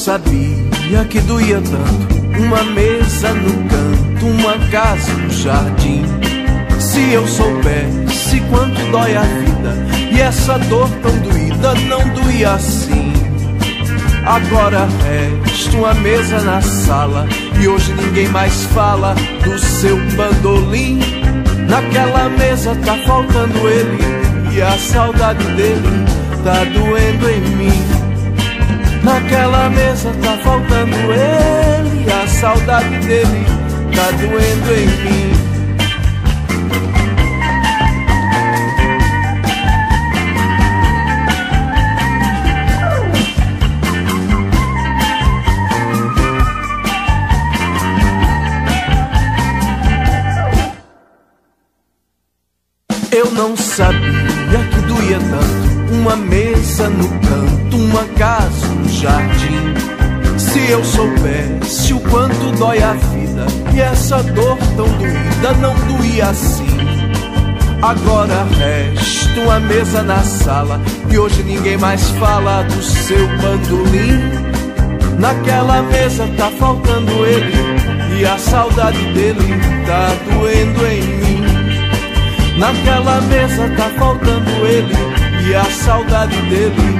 Sabia que doía tanto. Uma mesa no canto, uma casa no jardim. Se eu soubesse quanto dói a vida, e essa dor tão doída não doía assim. Agora resta uma mesa na sala, e hoje ninguém mais fala do seu bandolim. Naquela mesa tá faltando ele, e a saudade dele tá doendo em mim. Naquela mesa tá faltando ele, a saudade dele tá doendo em mim. Eu não sabia que doía tanto uma mesa no canto, uma casa jardim. Se eu soubesse o quanto dói a vida e essa dor tão doída não doía assim. Agora resta uma mesa na sala e hoje ninguém mais fala do seu bandolim. Naquela mesa tá faltando ele e a saudade dele tá doendo em mim. Naquela mesa tá faltando ele e a saudade dele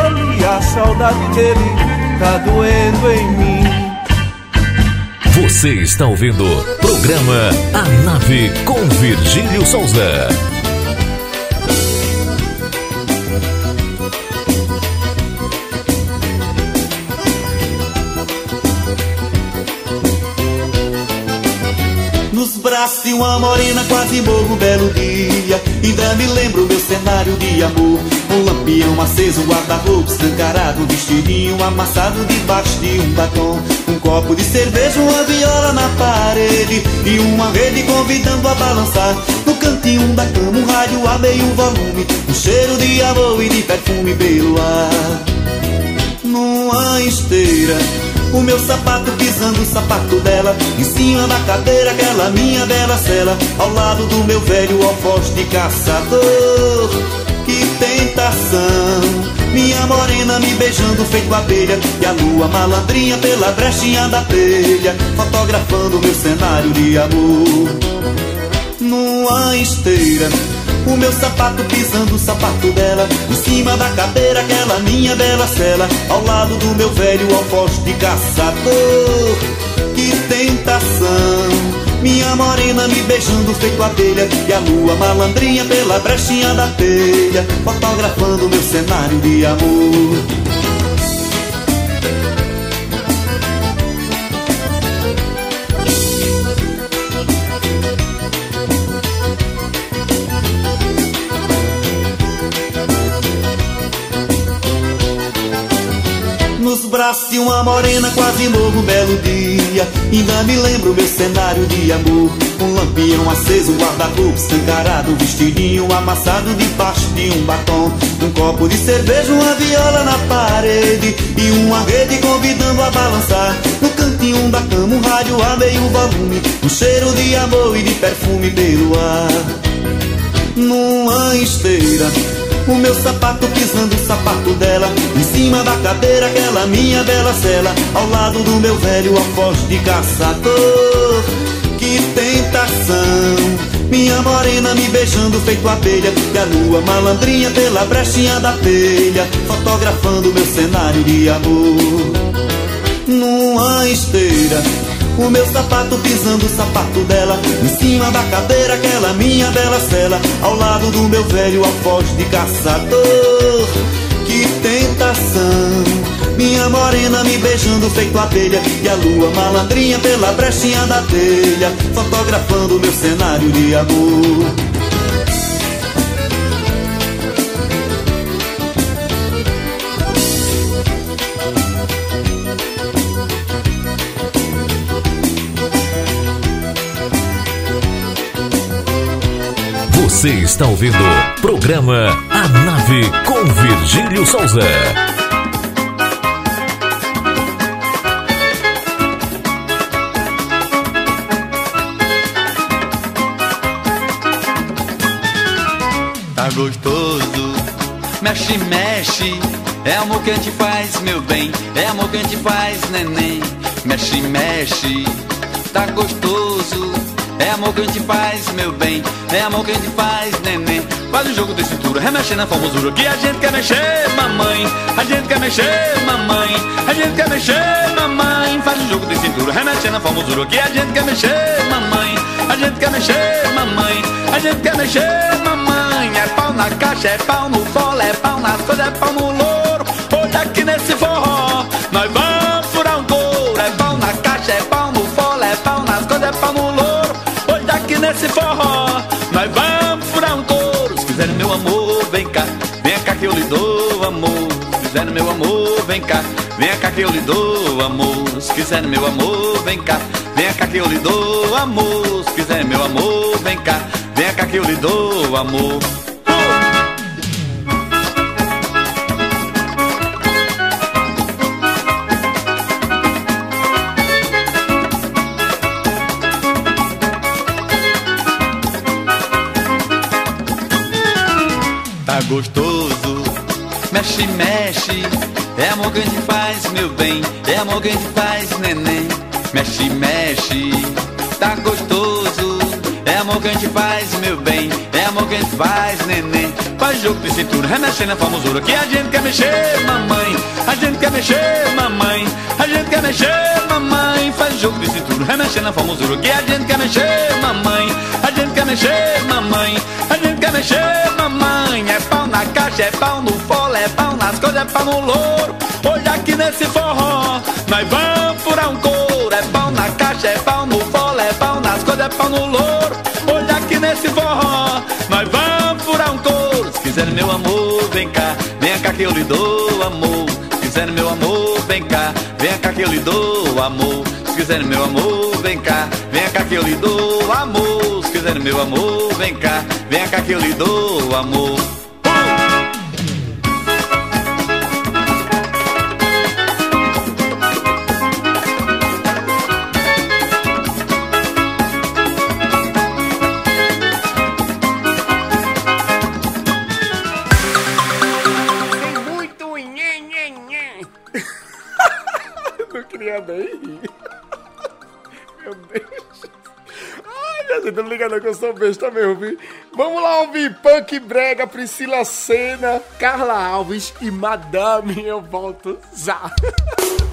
saudade dele tá doendo em mim. Você está ouvindo programa A Nave com Virgílio Souza. Nos braços de uma morena quase morro belo dia Ainda me lembro meu cenário de amor. Um lampião aceso, um guarda-roupa escancarado Um vestidinho amassado debaixo de um batom. Um copo de cerveja, uma viola na parede E uma rede convidando a balançar. No cantinho da cama um rádio a meio volume Um cheiro de amor e de perfume pelo ar. Numa esteira o meu sapato pisando o sapato dela Em cima da cadeira aquela minha bela cela Ao lado do meu velho alfoz de caçador. Que tentação Minha morena me beijando feito abelha E a lua malandrinha pela brechinha da telha Fotografando meu cenário de amor. Numa esteira o meu sapato pisando o sapato dela Em cima da cadeira aquela minha bela cela Ao lado do meu velho alfoz de caçador. Que tentação! Minha morena me beijando feito abelha E a lua malandrinha pela brechinha da telha Fotografando meu cenário de amor De uma morena quase novo um belo dia. Ainda me lembro meu cenário de amor. Um lampião aceso, um guarda-roupa escancarado Um vestidinho amassado debaixo de um batom. Um copo de cerveja, uma viola na parede. E uma rede convidando a balançar. No cantinho da cama um rádio a meio volume. Um cheiro de amor e de perfume pelo ar. Numa esteira o meu sapato pisando o sapato dela Em cima da cadeira aquela minha bela cela Ao lado do meu velho alfoz de caçador. Que tentação Minha morena me beijando feito abelha E a lua malandrinha pela brechinha da telha Fotografando meu cenário de amor. Numa esteira o meu sapato pisando o sapato dela Em cima da cadeira aquela minha bela cela Ao lado do meu velho alfoz de caçador Que tentação. Minha morena me beijando feito abelha E a lua malandrinha pela brechinha da telha Fotografando meu cenário de amor Você está ouvindo programa A Nave com Virgílio Souza. Tá gostoso, mexe, mexe. É amor que gente faz, meu bem. É amor que gente faz, neném. Mexe, mexe. Tá gostoso. É amor que a gente faz, meu bem. É amor que a gente faz, neném. Faz um jogo de cintura, remexendo na formosura. Que a gente quer mexer, mamãe. A gente quer mexer, mamãe. A gente quer mexer, mamãe. Faz um jogo de cintura, remexendo na formosura. Que a gente quer mexer, mamãe. A gente quer mexer, mamãe. A gente quer mexer, mamãe. É pau na caixa, é pau no fole, é pau nas coisas, é pau no louro. Olha aqui nesse nesse forró, nós vamos furar um couro. Se quiser meu amor, vem cá, vem cá que eu lhe dou amor. Se quiser meu amor, vem cá, vem cá que eu lhe dou amor. Se quiser meu amor, vem cá, vem cá que eu lhe dou amor. Se quiser meu amor, vem cá, vem cá que eu lhe dou amor. Gostoso, mexe, mexe. É amor gente faz, meu bem. É amor gente faz, neném. Mexe, mexe. Tá gostoso. É amor gente faz, meu bem. É amor gente faz, neném. Faz jogo de cintura, remexendo na formosura. Que a gente quer mexer, mamãe. A gente quer mexer, mamãe. A gente quer mexer, mamãe. Faz jogo de cintura, remexendo na formosura. Que a gente quer mexer, mamãe. A gente quer mexer, mamãe. A quer mexer, mamãe. É pau na caixa, é pau no fole, é pau nas coisas, é pau no louro. Olha aqui nesse forró, nós vamos furar um couro. É pau na caixa, é pau no fole, é pau nas coisas, é pau no louro. Olha aqui nesse forró, nós vamos furar um couro. Se quiser meu amor, vem cá, vem cá que eu lhe dou amor. Se quiser meu amor, vem cá, vem cá que eu lhe dou amor. Se quiser meu amor, vem cá, vem cá que eu lhe dou amor. Se quiser meu amor, que eu lhe dou amor. Meu Deus. Ai, minha gente, não liga não que eu sou besta mesmo, viu? Vamos lá ouvir Punk Brega, Priscila Senna, Carla Alves e Madame, eu volto já.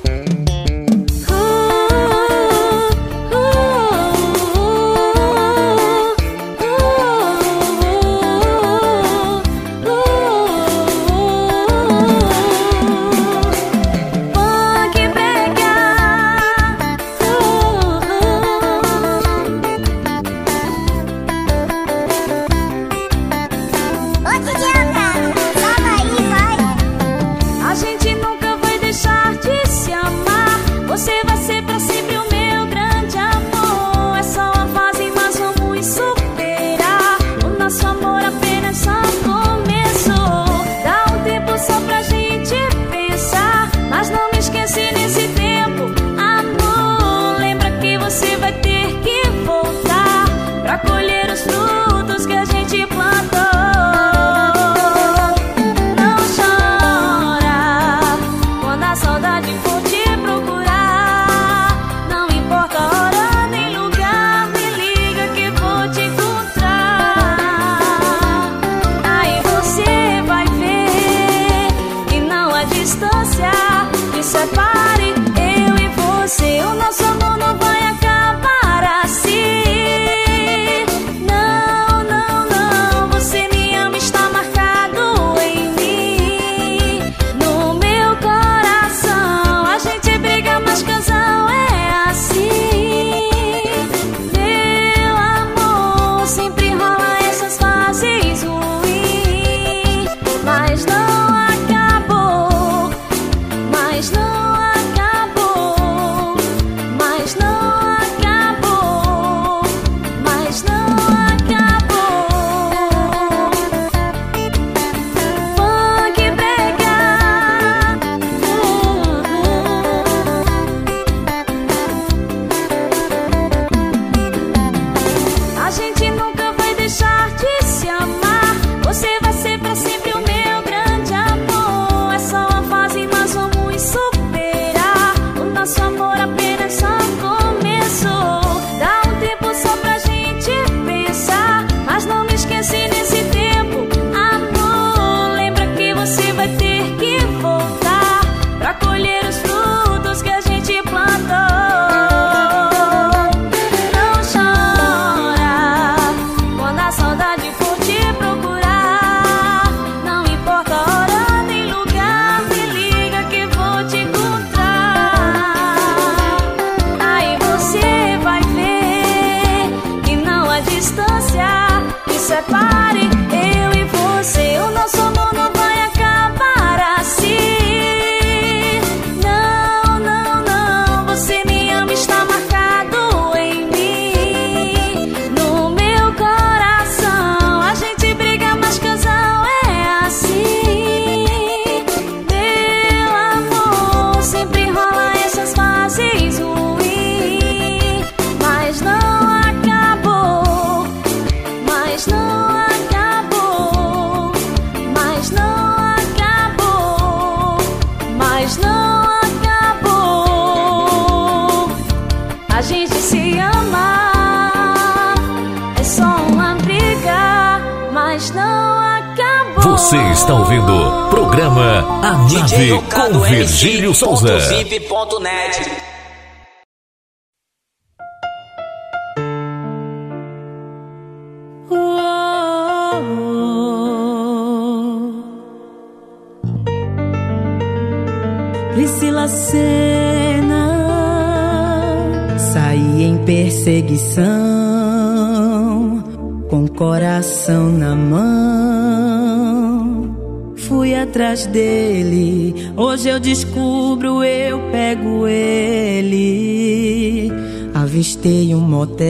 Avistei um motel.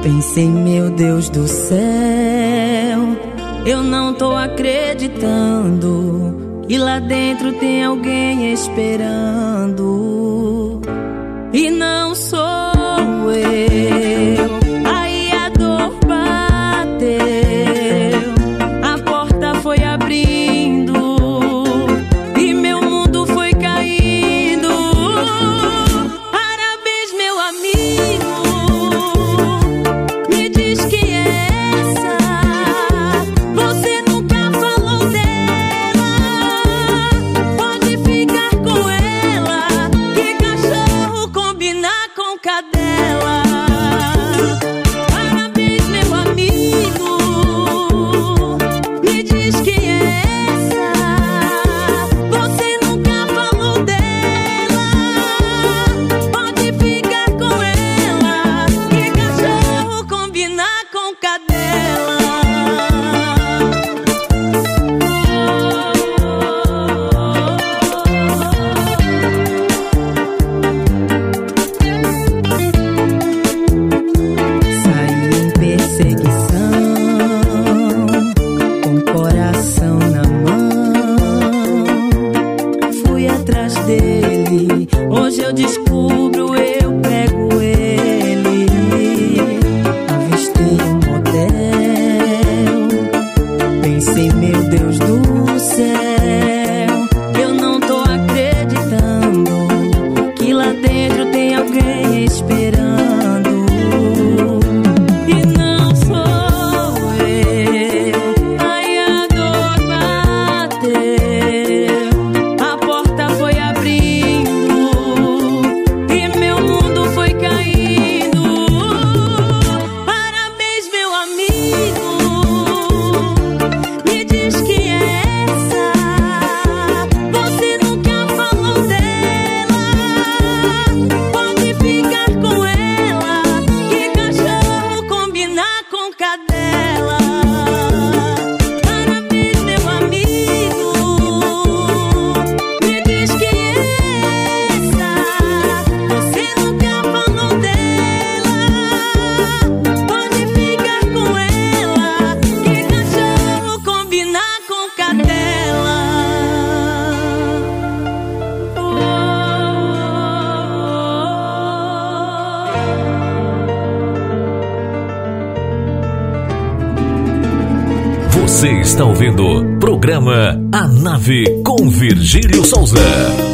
Pensei, meu Deus do céu, eu não tô acreditando. E lá dentro tem alguém esperando. E não sou eu. Souza.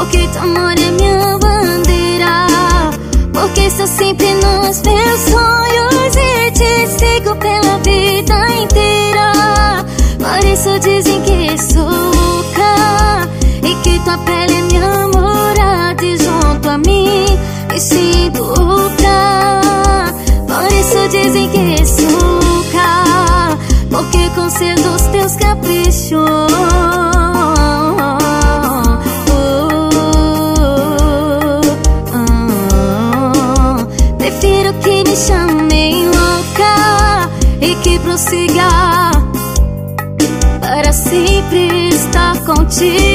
Porque teu amor é minha bandeira. Porque estou sempre nos meus sonhos E te sigo pela vida inteira. Por isso dizem que sou louca E que tua pele é minha morada E junto a mim me sinto louca Por isso dizem que sou louca Porque concedo os teus caprichos consiga para sempre estar contigo.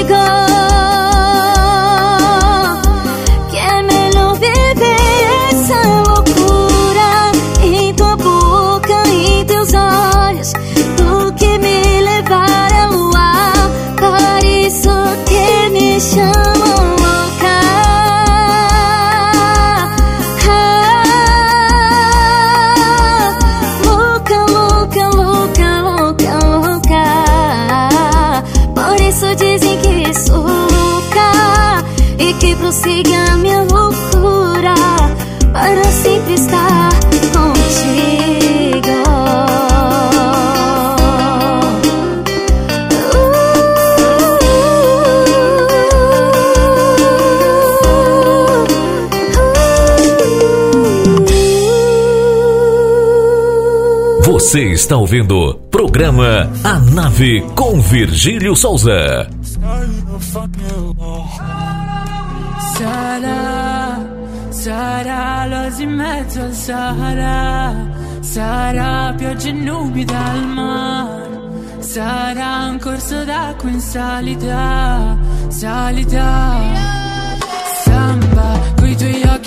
está ouvindo programa A Nave com Virgílio Souza. سارة لازم سارة Sara, piogge e nubi dal mare Sarà un corso d'acqua in salita, salita. Samba, coi tuoi occhi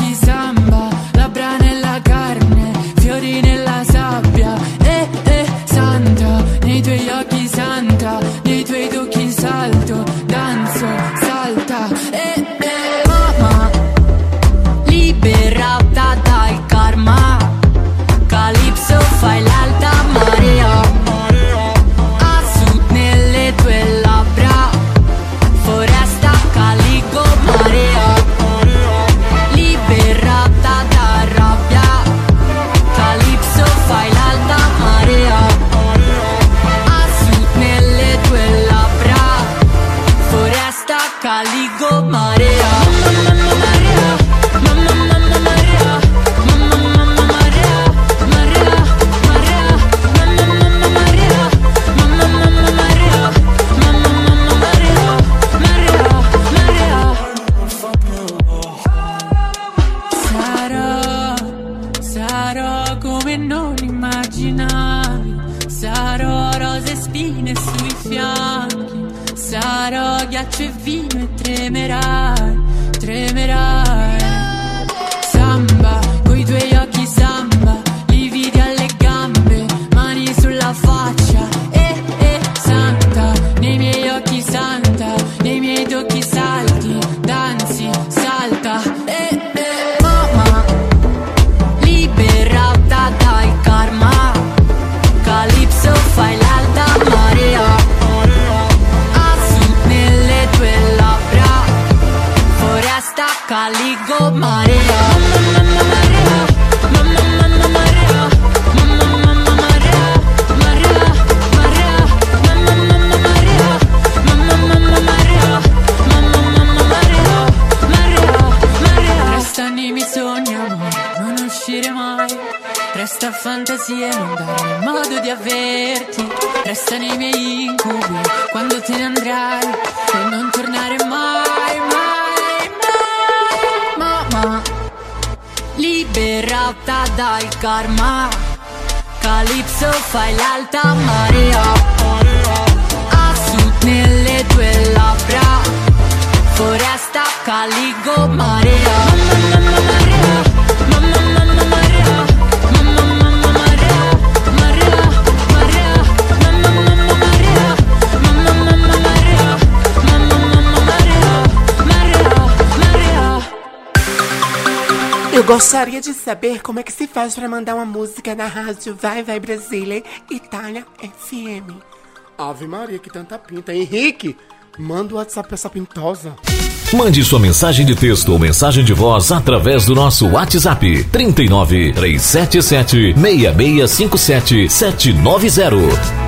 como é que se faz pra mandar uma música na rádio Vai Vai Brasília, Itália FM. Ave Maria, que tanta pinta. Henrique, manda o WhatsApp pra essa pintosa. Mande sua mensagem de texto ou mensagem de voz através do nosso WhatsApp 39 377 6657 790.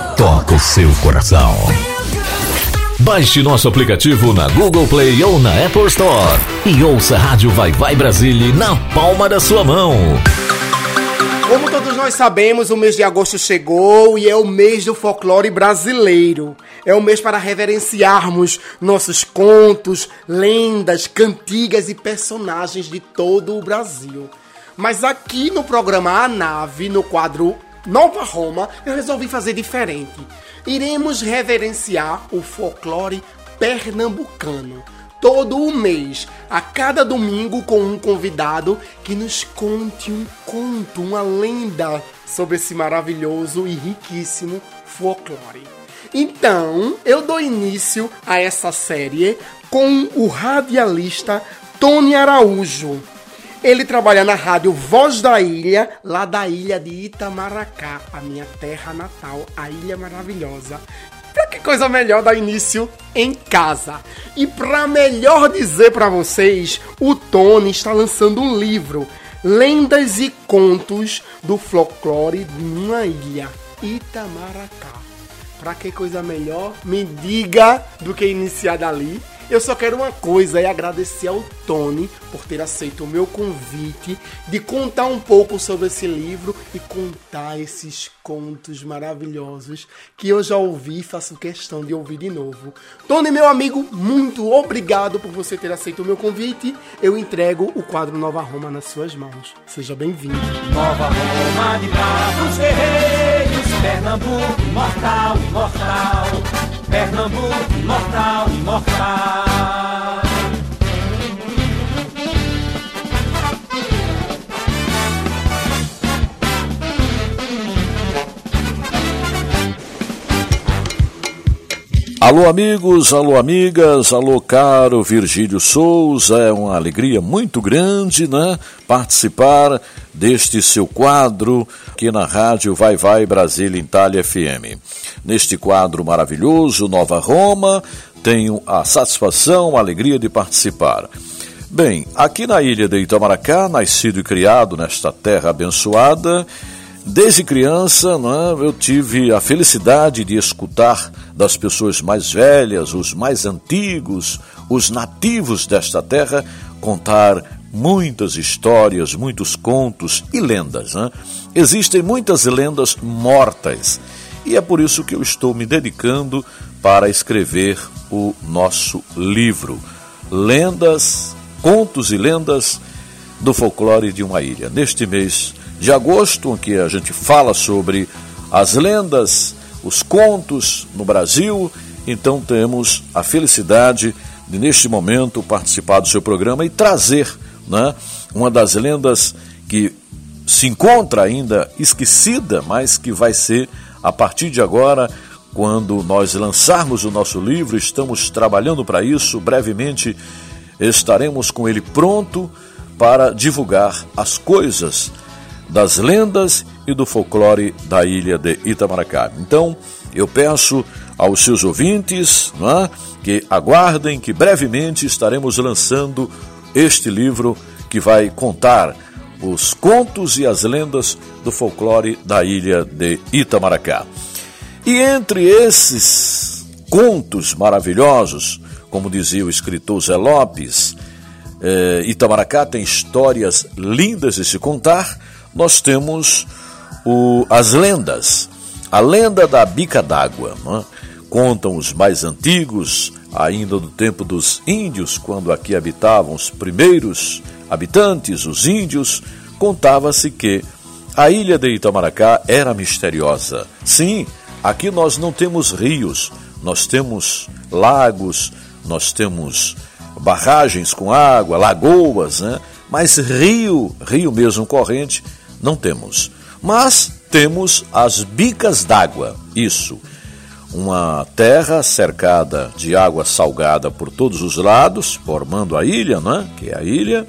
toca o seu coração. Baixe nosso aplicativo na Google Play ou na Apple Store e ouça a Rádio Vai Vai Brasília na palma da sua mão. Como todos nós sabemos, o mês de agosto chegou e é o mês do folclore brasileiro. É o mês para reverenciarmos nossos contos, lendas, cantigas e personagens de todo o Brasil. Mas aqui no programa A Nave, no quadro Nova Roma, eu resolvi fazer diferente. Iremos reverenciar o folclore pernambucano. Todo o mês, a cada domingo, com um convidado que nos conte um conto, uma lenda sobre esse maravilhoso e riquíssimo folclore. Então, eu dou início a essa série com o radialista Tony Araújo. Ele trabalha na rádio Voz da Ilha, lá da ilha de Itamaracá, a minha terra natal, a ilha maravilhosa. Pra que coisa melhor dar início em casa? E pra melhor dizer pra vocês, o Tony está lançando um livro, Lendas e Contos do Folclore de uma Ilha, Itamaracá. Pra que coisa melhor? Me diga do que iniciar dali. Eu só quero uma coisa e agradecer ao Tony por ter aceito o meu convite de contar um pouco sobre esse livro e contar esses contos maravilhosos que eu já ouvi e faço questão de ouvir de novo. Tony, meu amigo, muito obrigado por você ter aceito o meu convite. Eu entrego o quadro Nova Roma nas suas mãos. Seja bem-vindo. Nova Roma de bravos guerreiros, Pernambuco imortal, imortal. Pernambuco imortal, imortal. Alô amigos, alô amigas, alô caro Virgílio Souza, é uma alegria muito grande, né, participar deste seu quadro aqui na rádio Vai Vai Brasília Itália FM. Neste quadro maravilhoso, Nova Roma, tenho a satisfação, a alegria de participar. Bem, aqui na ilha de Itamaracá, nascido e criado nesta terra abençoada, Desde criança, né, eu tive a felicidade de escutar das pessoas mais velhas, os mais antigos, os nativos desta terra, contar muitas histórias, muitos contos e lendas. Né? Existem muitas lendas mortas e é por isso que eu estou me dedicando para escrever o nosso livro. Lendas, contos e lendas do folclore de uma ilha. Neste mês de agosto, em que a gente fala sobre as lendas, os contos no Brasil. Então temos a felicidade de, neste momento, participar do seu programa e trazer né, uma das lendas que se encontra ainda esquecida, mas que vai ser, a partir de agora, quando nós lançarmos o nosso livro, estamos trabalhando para isso, brevemente estaremos com ele pronto para divulgar as coisas das lendas e do folclore da ilha de Itamaracá. Então, eu peço aos seus ouvintes é, que aguardem que brevemente estaremos lançando este livro que vai contar os contos e as lendas do folclore da ilha de Itamaracá. E entre esses contos maravilhosos, como dizia o escritor Zé Lopes, eh, Itamaracá tem histórias lindas de se contar. Nós temos o, as lendas. A lenda da bica d'água. É? Contam os mais antigos, ainda do tempo dos índios, quando aqui habitavam os primeiros habitantes, os índios, contava-se que a ilha de Itamaracá era misteriosa. Sim, aqui nós não temos rios, nós temos lagos, nós temos barragens com água, lagoas, né? mas rio, rio mesmo corrente, não temos. Mas temos as bicas d'água, isso uma terra cercada de água salgada por todos os lados, formando a ilha, né? que é a ilha,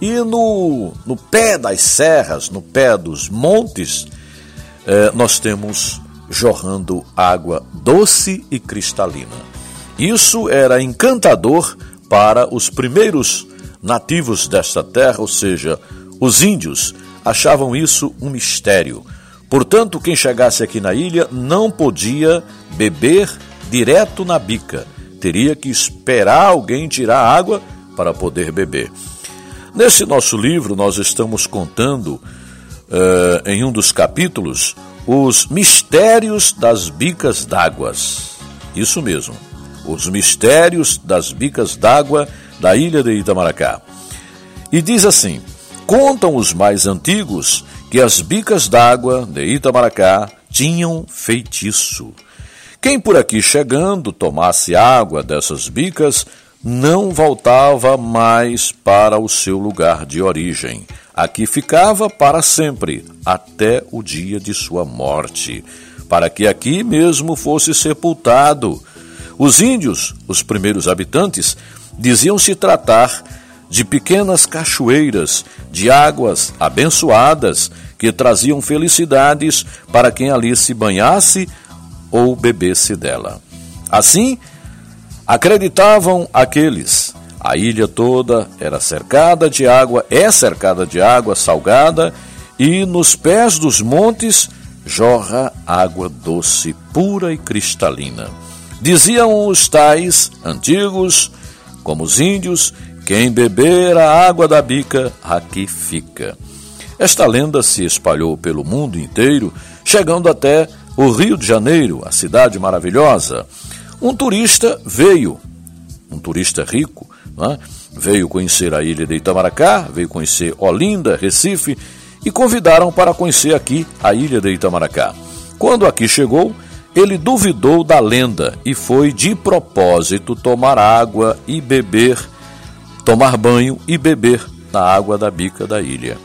e no, no pé das serras, no pé dos montes, eh, nós temos jorrando água doce e cristalina. Isso era encantador para os primeiros nativos desta terra, ou seja, os índios, achavam isso um mistério Portanto, quem chegasse aqui na ilha não podia beber direto na bica, teria que esperar alguém tirar água para poder beber. Nesse nosso livro, nós estamos contando, uh, em um dos capítulos, os mistérios das bicas d'águas. Isso mesmo, os mistérios das bicas d'água da ilha de Itamaracá. E diz assim: contam os mais antigos que as bicas d'água de Itamaracá tinham feitiço. Quem por aqui chegando tomasse água dessas bicas não voltava mais para o seu lugar de origem. Aqui ficava para sempre, até o dia de sua morte, para que aqui mesmo fosse sepultado. Os índios, os primeiros habitantes, diziam se tratar de pequenas cachoeiras de águas abençoadas que traziam felicidades para quem ali se banhasse ou bebesse dela. Assim, acreditavam aqueles. A ilha toda era cercada de água, é cercada de água salgada, e nos pés dos montes jorra água doce, pura e cristalina. Diziam os tais antigos, como os índios, quem beber a água da bica, aqui fica. Esta lenda se espalhou pelo mundo inteiro, chegando até o Rio de Janeiro, a cidade maravilhosa. Um turista veio, um turista rico, é? veio conhecer a ilha de Itamaracá, veio conhecer Olinda, Recife e convidaram para conhecer aqui a ilha de Itamaracá. Quando aqui chegou, ele duvidou da lenda e foi de propósito tomar água e beber tomar banho e beber na água da bica da ilha.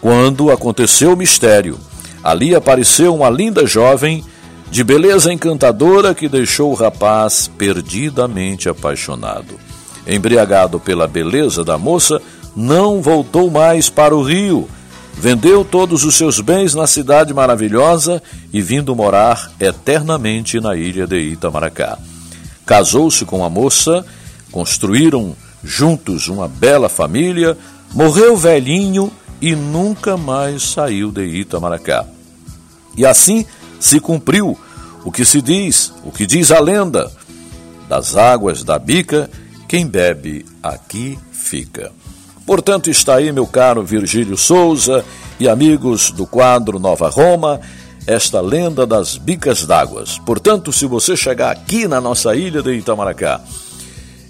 Quando aconteceu o mistério, ali apareceu uma linda jovem de beleza encantadora que deixou o rapaz perdidamente apaixonado. Embriagado pela beleza da moça, não voltou mais para o rio. Vendeu todos os seus bens na cidade maravilhosa e vindo morar eternamente na ilha de Itamaracá. Casou-se com a moça, construíram juntos uma bela família, morreu velhinho e nunca mais saiu de Itamaracá. E assim se cumpriu o que se diz, o que diz a lenda: das águas da bica, quem bebe aqui fica. Portanto, está aí, meu caro Virgílio Souza e amigos do quadro Nova Roma, esta lenda das bicas d'águas. Portanto, se você chegar aqui na nossa ilha de Itamaracá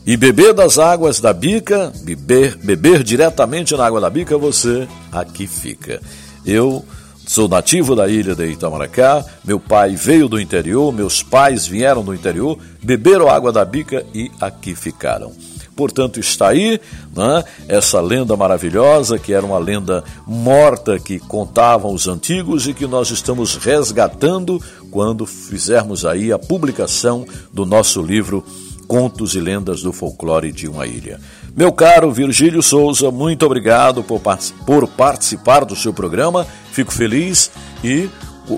e beber das águas da bica, beber, beber diretamente na água da bica, você aqui fica. Eu sou nativo da ilha de Itamaracá, meu pai veio do interior, meus pais vieram do interior, beberam água da bica e aqui ficaram. Portanto, está aí né, essa lenda maravilhosa, que era uma lenda morta que contavam os antigos e que nós estamos resgatando quando fizermos aí a publicação do nosso livro Contos e Lendas do Folclore de uma Ilha. Meu caro Virgílio Souza, muito obrigado por, por participar do seu programa. Fico feliz e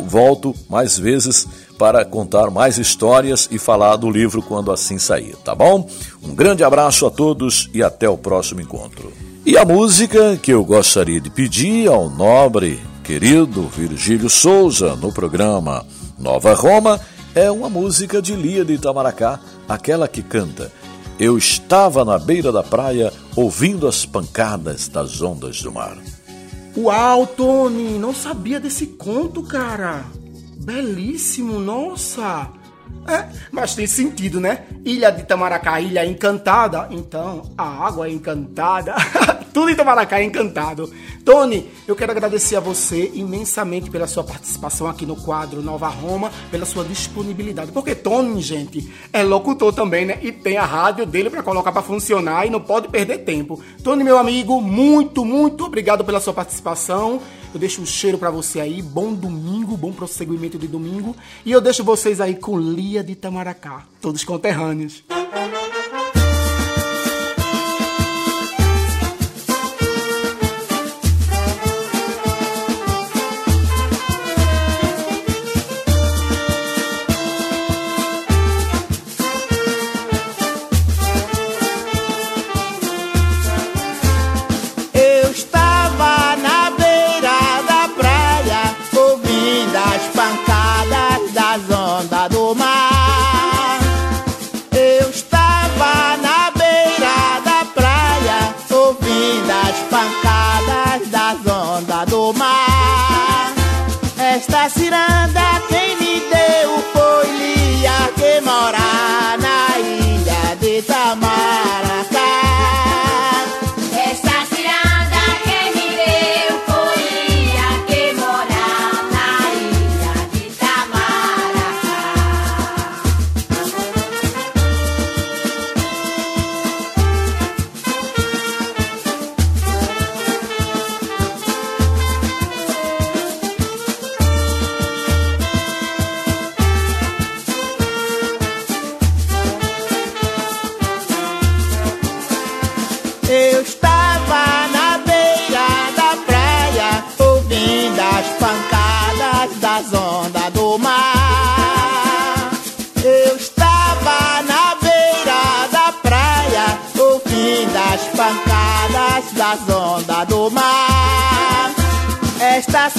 volto mais vezes para contar mais histórias e falar do livro quando assim sair, tá bom? Um grande abraço a todos e até o próximo encontro. E a música que eu gostaria de pedir ao nobre, querido Virgílio Souza no programa Nova Roma é uma música de Lia de Itamaracá, aquela que canta Eu estava na beira da praia ouvindo as pancadas das ondas do mar. Uau, Tony, não sabia desse conto, cara. Belíssimo, nossa. É, mas tem sentido, né? Ilha de Itamaracá, ilha encantada. Então, a água é encantada. Tudo em Itamaracá é encantado. Tony, eu quero agradecer a você imensamente pela sua participação aqui no quadro Nova Roma, pela sua disponibilidade. Porque Tony, gente, é locutor também, né? E tem a rádio dele para colocar para funcionar e não pode perder tempo. Tony, meu amigo, muito, muito obrigado pela sua participação. Eu deixo um cheiro para você aí. Bom domingo, bom prosseguimento de domingo. E eu deixo vocês aí com Lia de Tamaracá, todos conterrâneos. amava. más. Estás.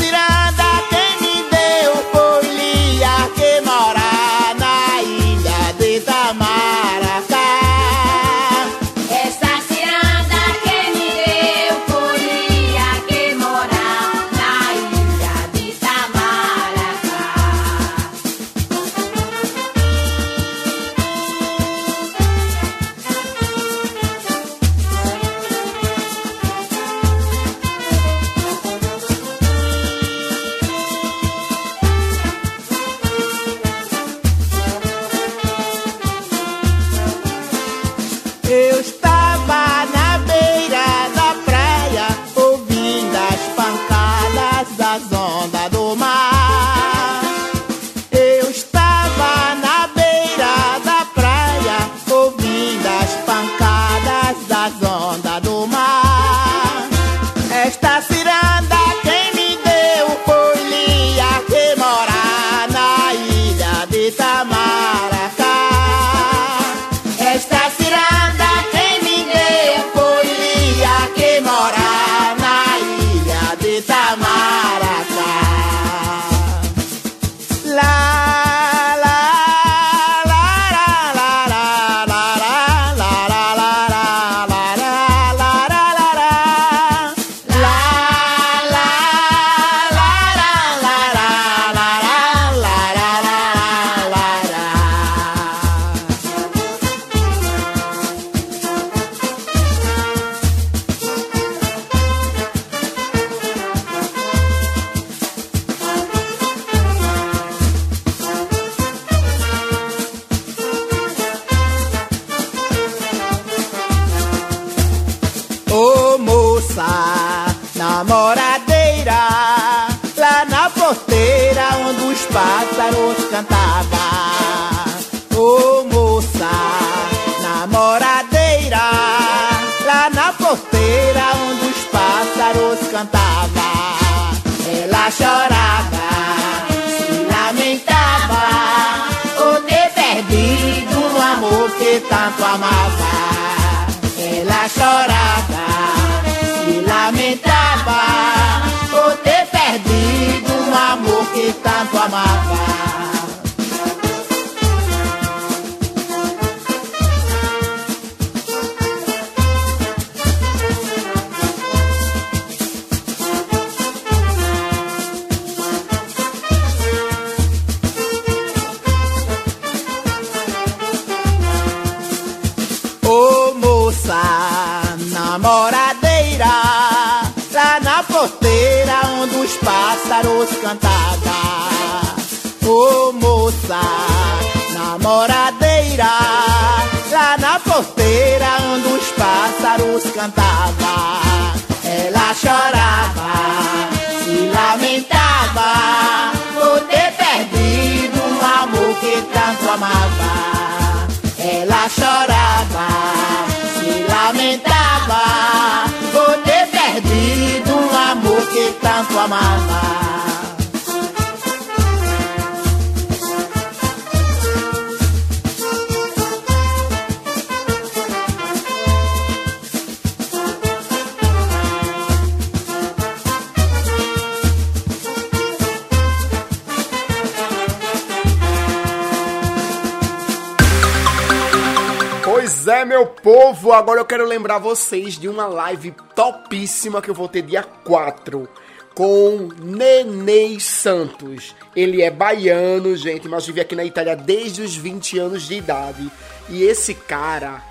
Lembrar vocês de uma live topíssima que eu vou ter dia 4 com Nenê Santos. Ele é baiano, gente, mas vive aqui na Itália desde os 20 anos de idade. E esse cara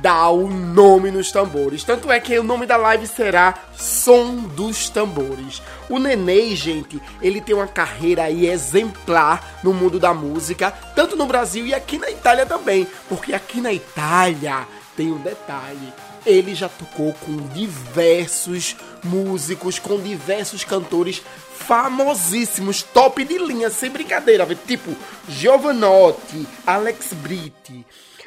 dá o nome nos tambores. Tanto é que o nome da live será Som dos Tambores. O Nenê, gente, ele tem uma carreira exemplar no mundo da música, tanto no Brasil e aqui na Itália também. Porque aqui na Itália tem um detalhe. Ele já tocou com diversos músicos, com diversos cantores famosíssimos, top de linha, sem brincadeira, tipo Giovanotti, Alex Britti,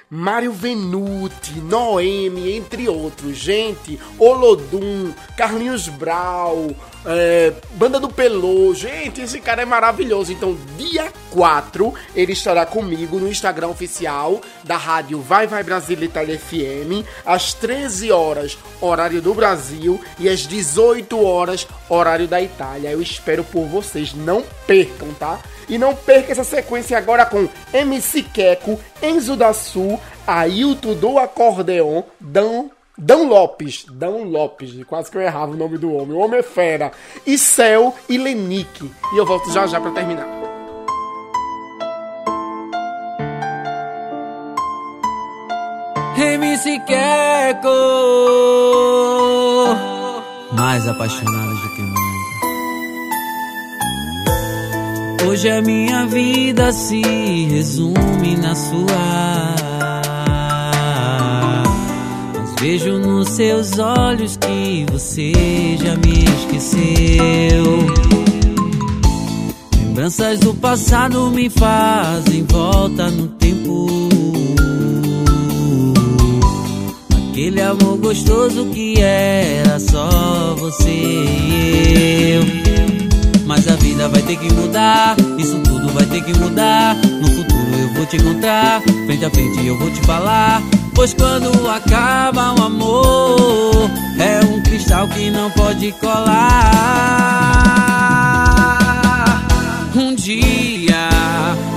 Mário Venuti, Noemi, entre outros. Gente, Olodum, Carlinhos Brau, é, Banda do Pelô. Gente, esse cara é maravilhoso. Então, dia 4, ele estará comigo no Instagram oficial da rádio Vai Vai Brasil Itália FM, às 13 horas, horário do Brasil, e às 18 horas, horário da Itália. Eu espero por vocês. Não percam, tá? E não perca essa sequência agora com MC Queco, Enzo da Sul, Ailton do Acordeon, Dan, Dan Lopes, Dan Lopes, quase que eu errava o nome do homem, o homem é fera, e Céu e Lenique. E eu volto já já pra terminar. MC Queco Mais apaixonado do que nunca Hoje a minha vida se resume na sua vejo nos seus olhos que você já me esqueceu Lembranças do passado me fazem volta no tempo Aquele amor gostoso que era só você e eu. Mas a vida vai ter que mudar, isso tudo vai ter que mudar. No futuro eu vou te encontrar, frente a frente eu vou te falar. Pois quando acaba o amor, é um cristal que não pode colar. Um dia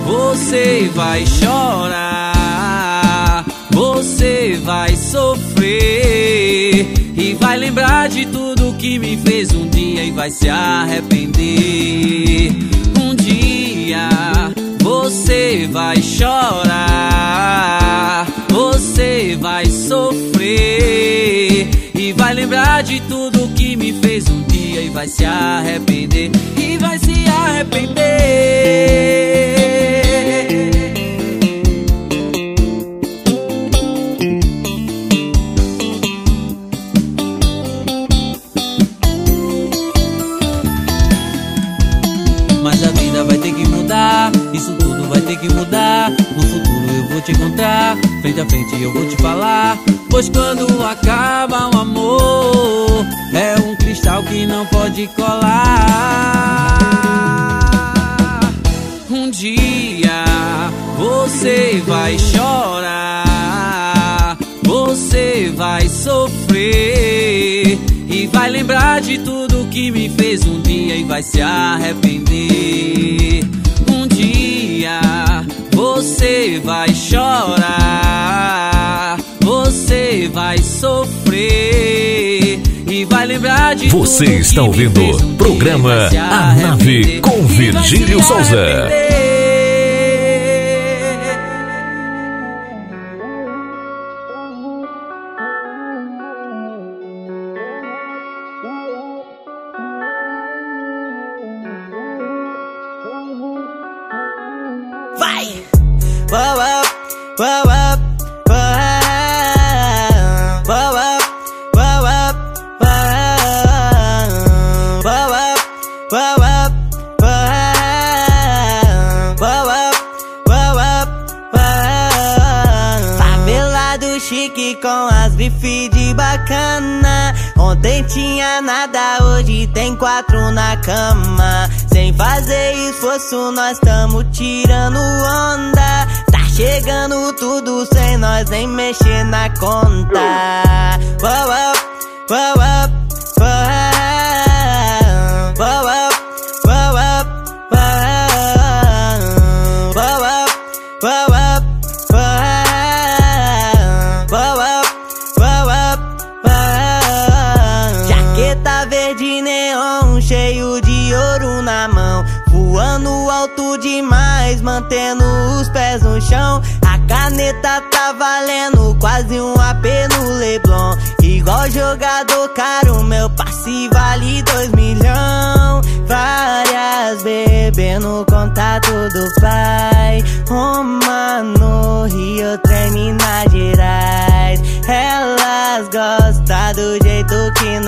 você vai chorar, você vai sofrer e vai lembrar de tudo que me fez um dia e vai se arrepender. Um dia você vai chorar, você vai sofrer e vai lembrar de tudo que me fez um dia e vai se arrepender e vai se arrepender. Mas a vida vai ter que mudar, isso tudo vai ter que mudar. Vou te encontrar, frente a frente eu vou te falar. Pois quando acaba o amor, é um cristal que não pode colar. Um dia você vai chorar, você vai sofrer e vai lembrar de tudo que me fez um dia e vai se arrepender. Você vai chorar, você vai sofrer e vai lembrar de Você está ouvindo um programa A Nave com Virgílio Souza. Wow wow wow wow wow wow wow wow wow wow chique com as bife de bacana? Ontem tinha nada, hoje tem quatro na cama. Sem fazer esforço, nós tamo tirando sem mexer na conta. Wow up, wow jogador caro,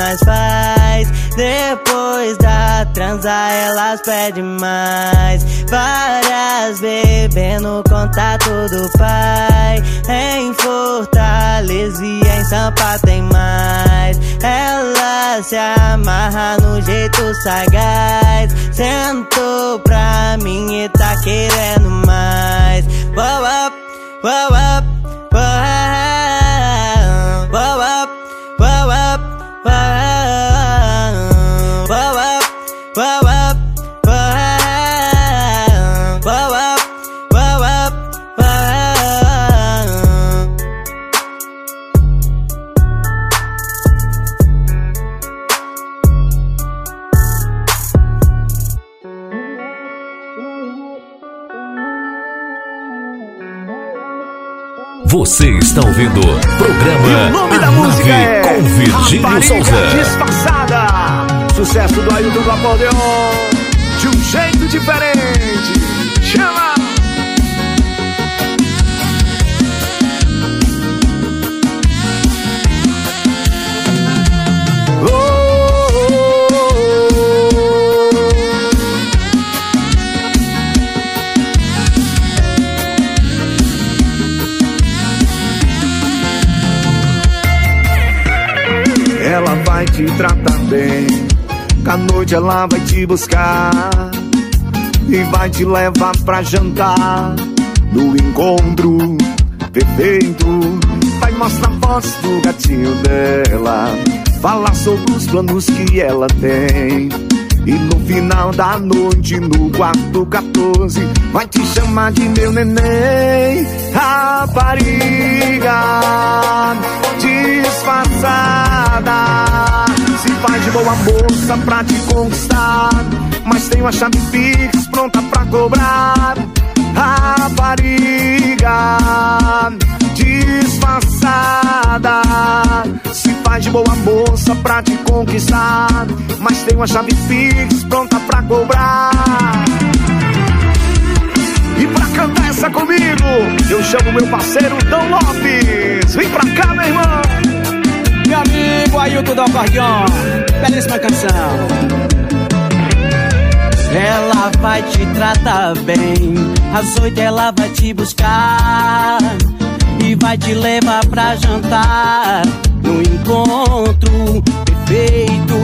nós faz. Depois da transa elas pedem mais. Várias bebendo contato do pai. Em Fortaleza e em Sampa tem mais. Ela se amarra no jeito sagaz. Sentou pra mim e tá querendo mais. Wow up, wow up, wow Wow up, Você está ouvindo programa E o nome A da música é com Virgílio Souza. Disfarçada. Sucesso do Ailton do Acordeon. De um jeito diferente. Vai te tratar bem. Que à noite ela vai te buscar. E vai te levar pra jantar. No encontro perfeito. Vai mostrar fotos do gatinho dela. Falar sobre os planos que ela tem. E no final da noite, no quarto 14, vai te chamar de meu neném. Rapariga disfarçada. Se faz de boa moça pra te conquistar. Mas tem uma chave Pix pronta pra cobrar. Rapariga moça pra te conquistar. Mas tem uma chave Pix pronta pra cobrar. E pra cantar essa comigo, eu chamo meu parceiro Dom Lopes. Vem pra cá, meu irmão. Meu amigo Ailton do Acordeon, belíssima canção. Ela vai te tratar bem. Às oito ela vai te buscar e vai te levar pra jantar. No encontro perfeito,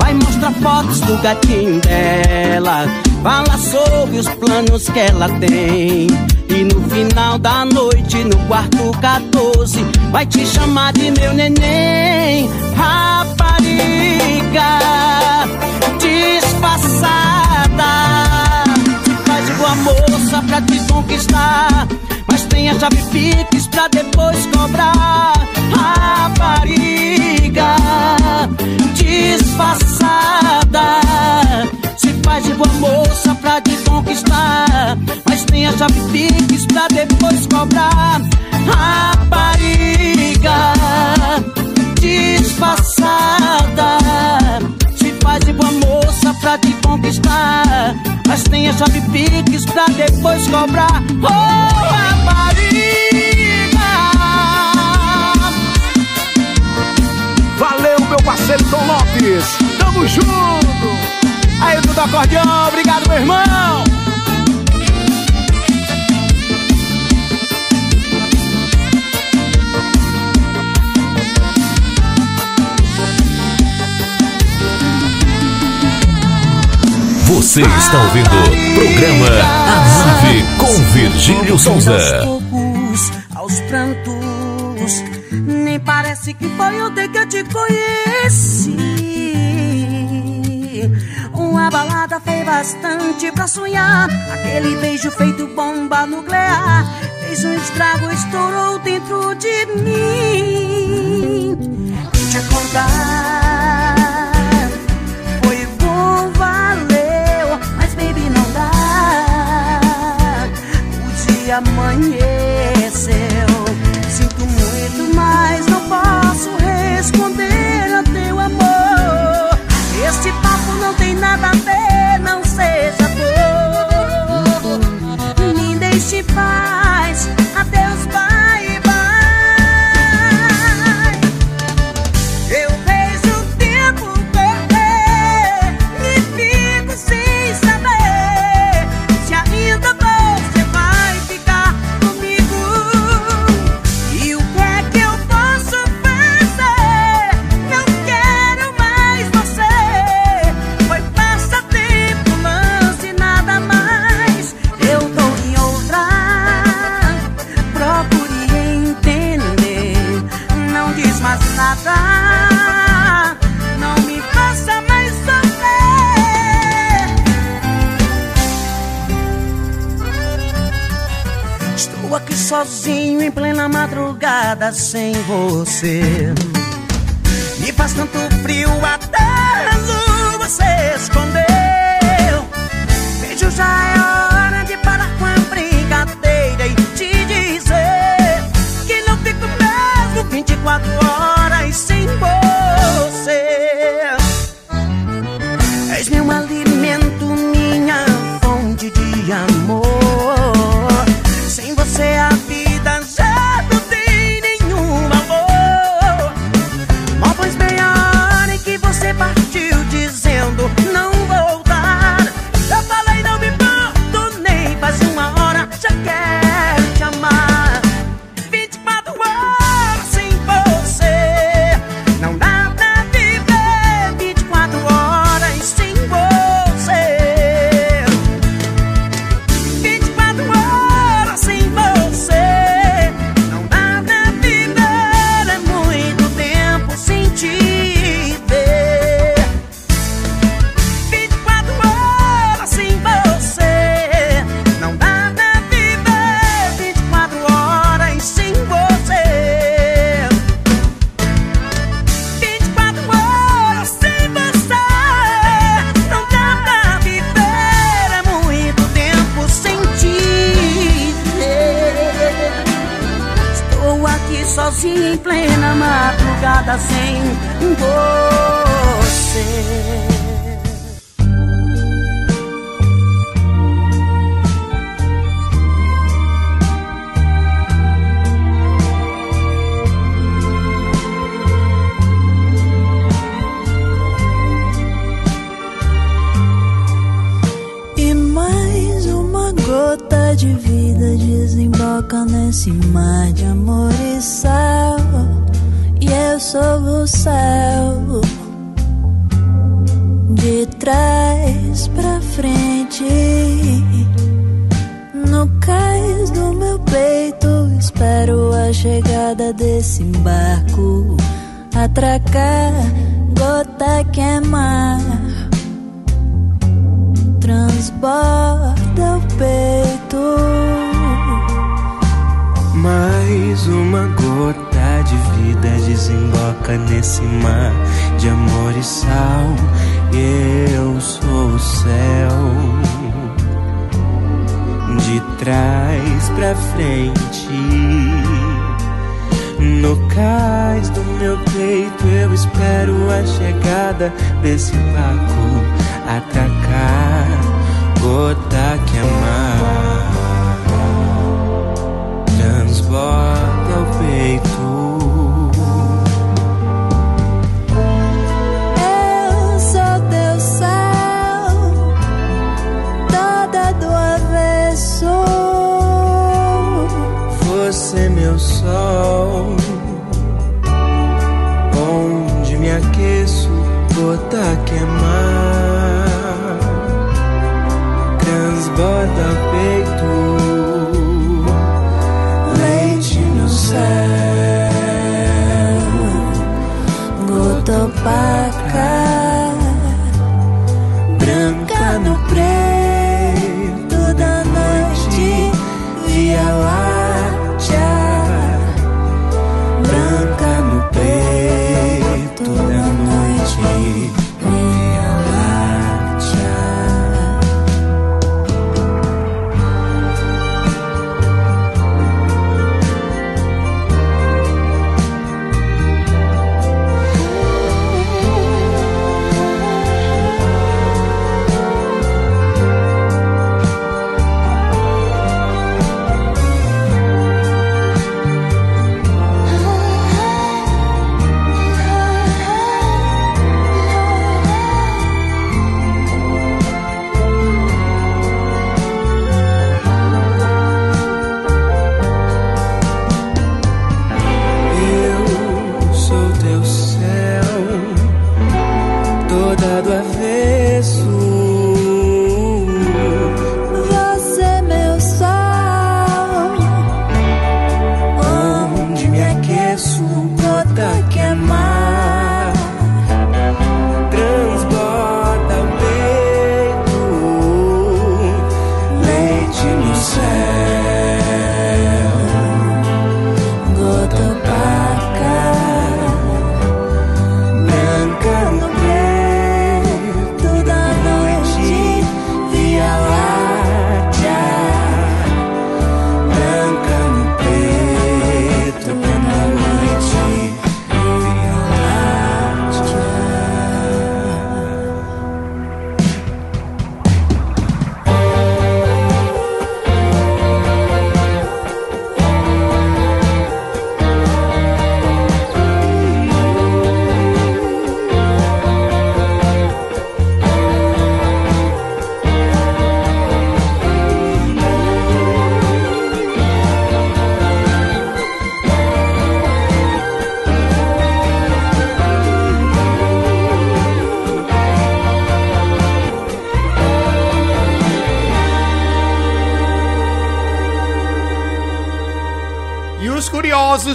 vai mostrar fotos do gatinho dela. Fala sobre os planos que ela tem. E no final da noite, no quarto 14, vai te chamar de meu neném. Rapariga, disfarçada. Faz igual a moça pra te conquistar. Mas tem a chave Pix pra depois cobrar. Rapariga, disfarçada faz igual moça pra te conquistar. Mas tem a chave Pix pra depois cobrar. Rapariga disfarçada. Se faz igual moça pra te conquistar. Mas tem a chave Pix pra depois cobrar. Oh, rapariga. Valeu, meu parceiro Tom Lopes. Tamo junto. Aí, tudo acordeão, obrigado, meu irmão. Você está ouvindo o programa A Nave com Virgílio Souza. Aos, aos prantos, nem parece que foi ontem que eu te conheci. Uma balada fez bastante pra sonhar. Aquele beijo feito bomba nuclear fez um estrago, estourou dentro de mim. Vou te acordar. Dia amanheceu. Sinto muito, mas não posso responder a teu amor. Este papo não tem nada a ver, não seja dor. Me deixe em paz, adeus, bye, sozinho em plena madrugada sem você. Me faz tanto frio até a lua se escondeu. Beijo já é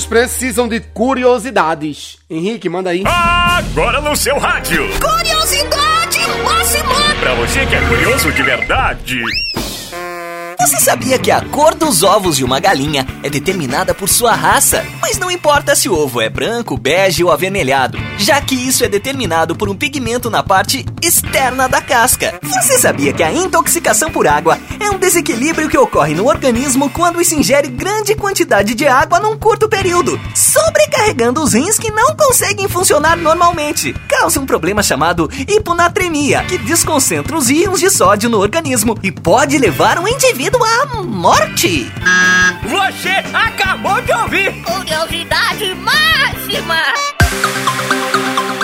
precisam de curiosidades. Henrique, manda aí. Agora no seu rádio. Curiosidade máxima! Pra você que é curioso de verdade. Você sabia que a cor dos ovos de uma galinha é determinada por sua raça? Mas não importa se o ovo é branco, bege ou avermelhado, já que isso é determinado por um pigmento na parte externa da casca. Você sabia que a intoxicação por água é um desequilíbrio que ocorre no organismo quando se ingere grande quantidade de água num curto período, sobrecarregando os rins que não conseguem funcionar normalmente. Causa um problema chamado hiponatremia, que desconcentra os íons de sódio no organismo e pode levar um indivíduo à morte. Você acabou de ouvir. Curiosidade máxima!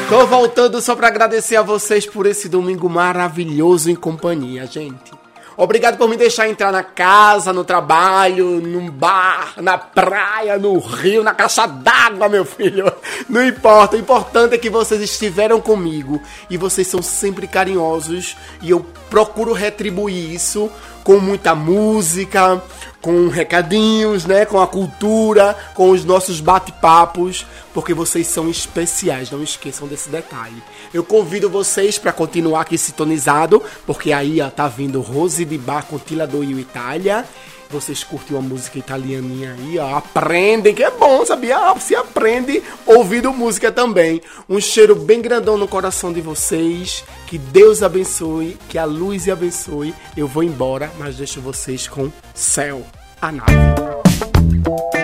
Tô voltando só pra agradecer a vocês por esse domingo maravilhoso em companhia, gente. Obrigado por me deixar entrar na casa, no trabalho, num bar, na praia, no rio, na caixa d'água, meu filho. Não importa, o importante é que vocês estiveram comigo e vocês são sempre carinhosos e eu procuro retribuir isso com muita música, com recadinhos, né? Com a cultura, com os nossos bate-papos, porque vocês são especiais, não esqueçam desse detalhe. Eu convido vocês para continuar aqui sintonizado, porque aí ó, tá vindo Rose de Bar com Tila do Rio Itália. Vocês curtem uma música italianinha aí, ó, aprendem, que é bom, sabia? Ah, se aprende ouvindo música também. Um cheiro bem grandão no coração de vocês. Que Deus abençoe, que a luz abençoe. Eu vou embora, mas deixo vocês com Céu, a nave.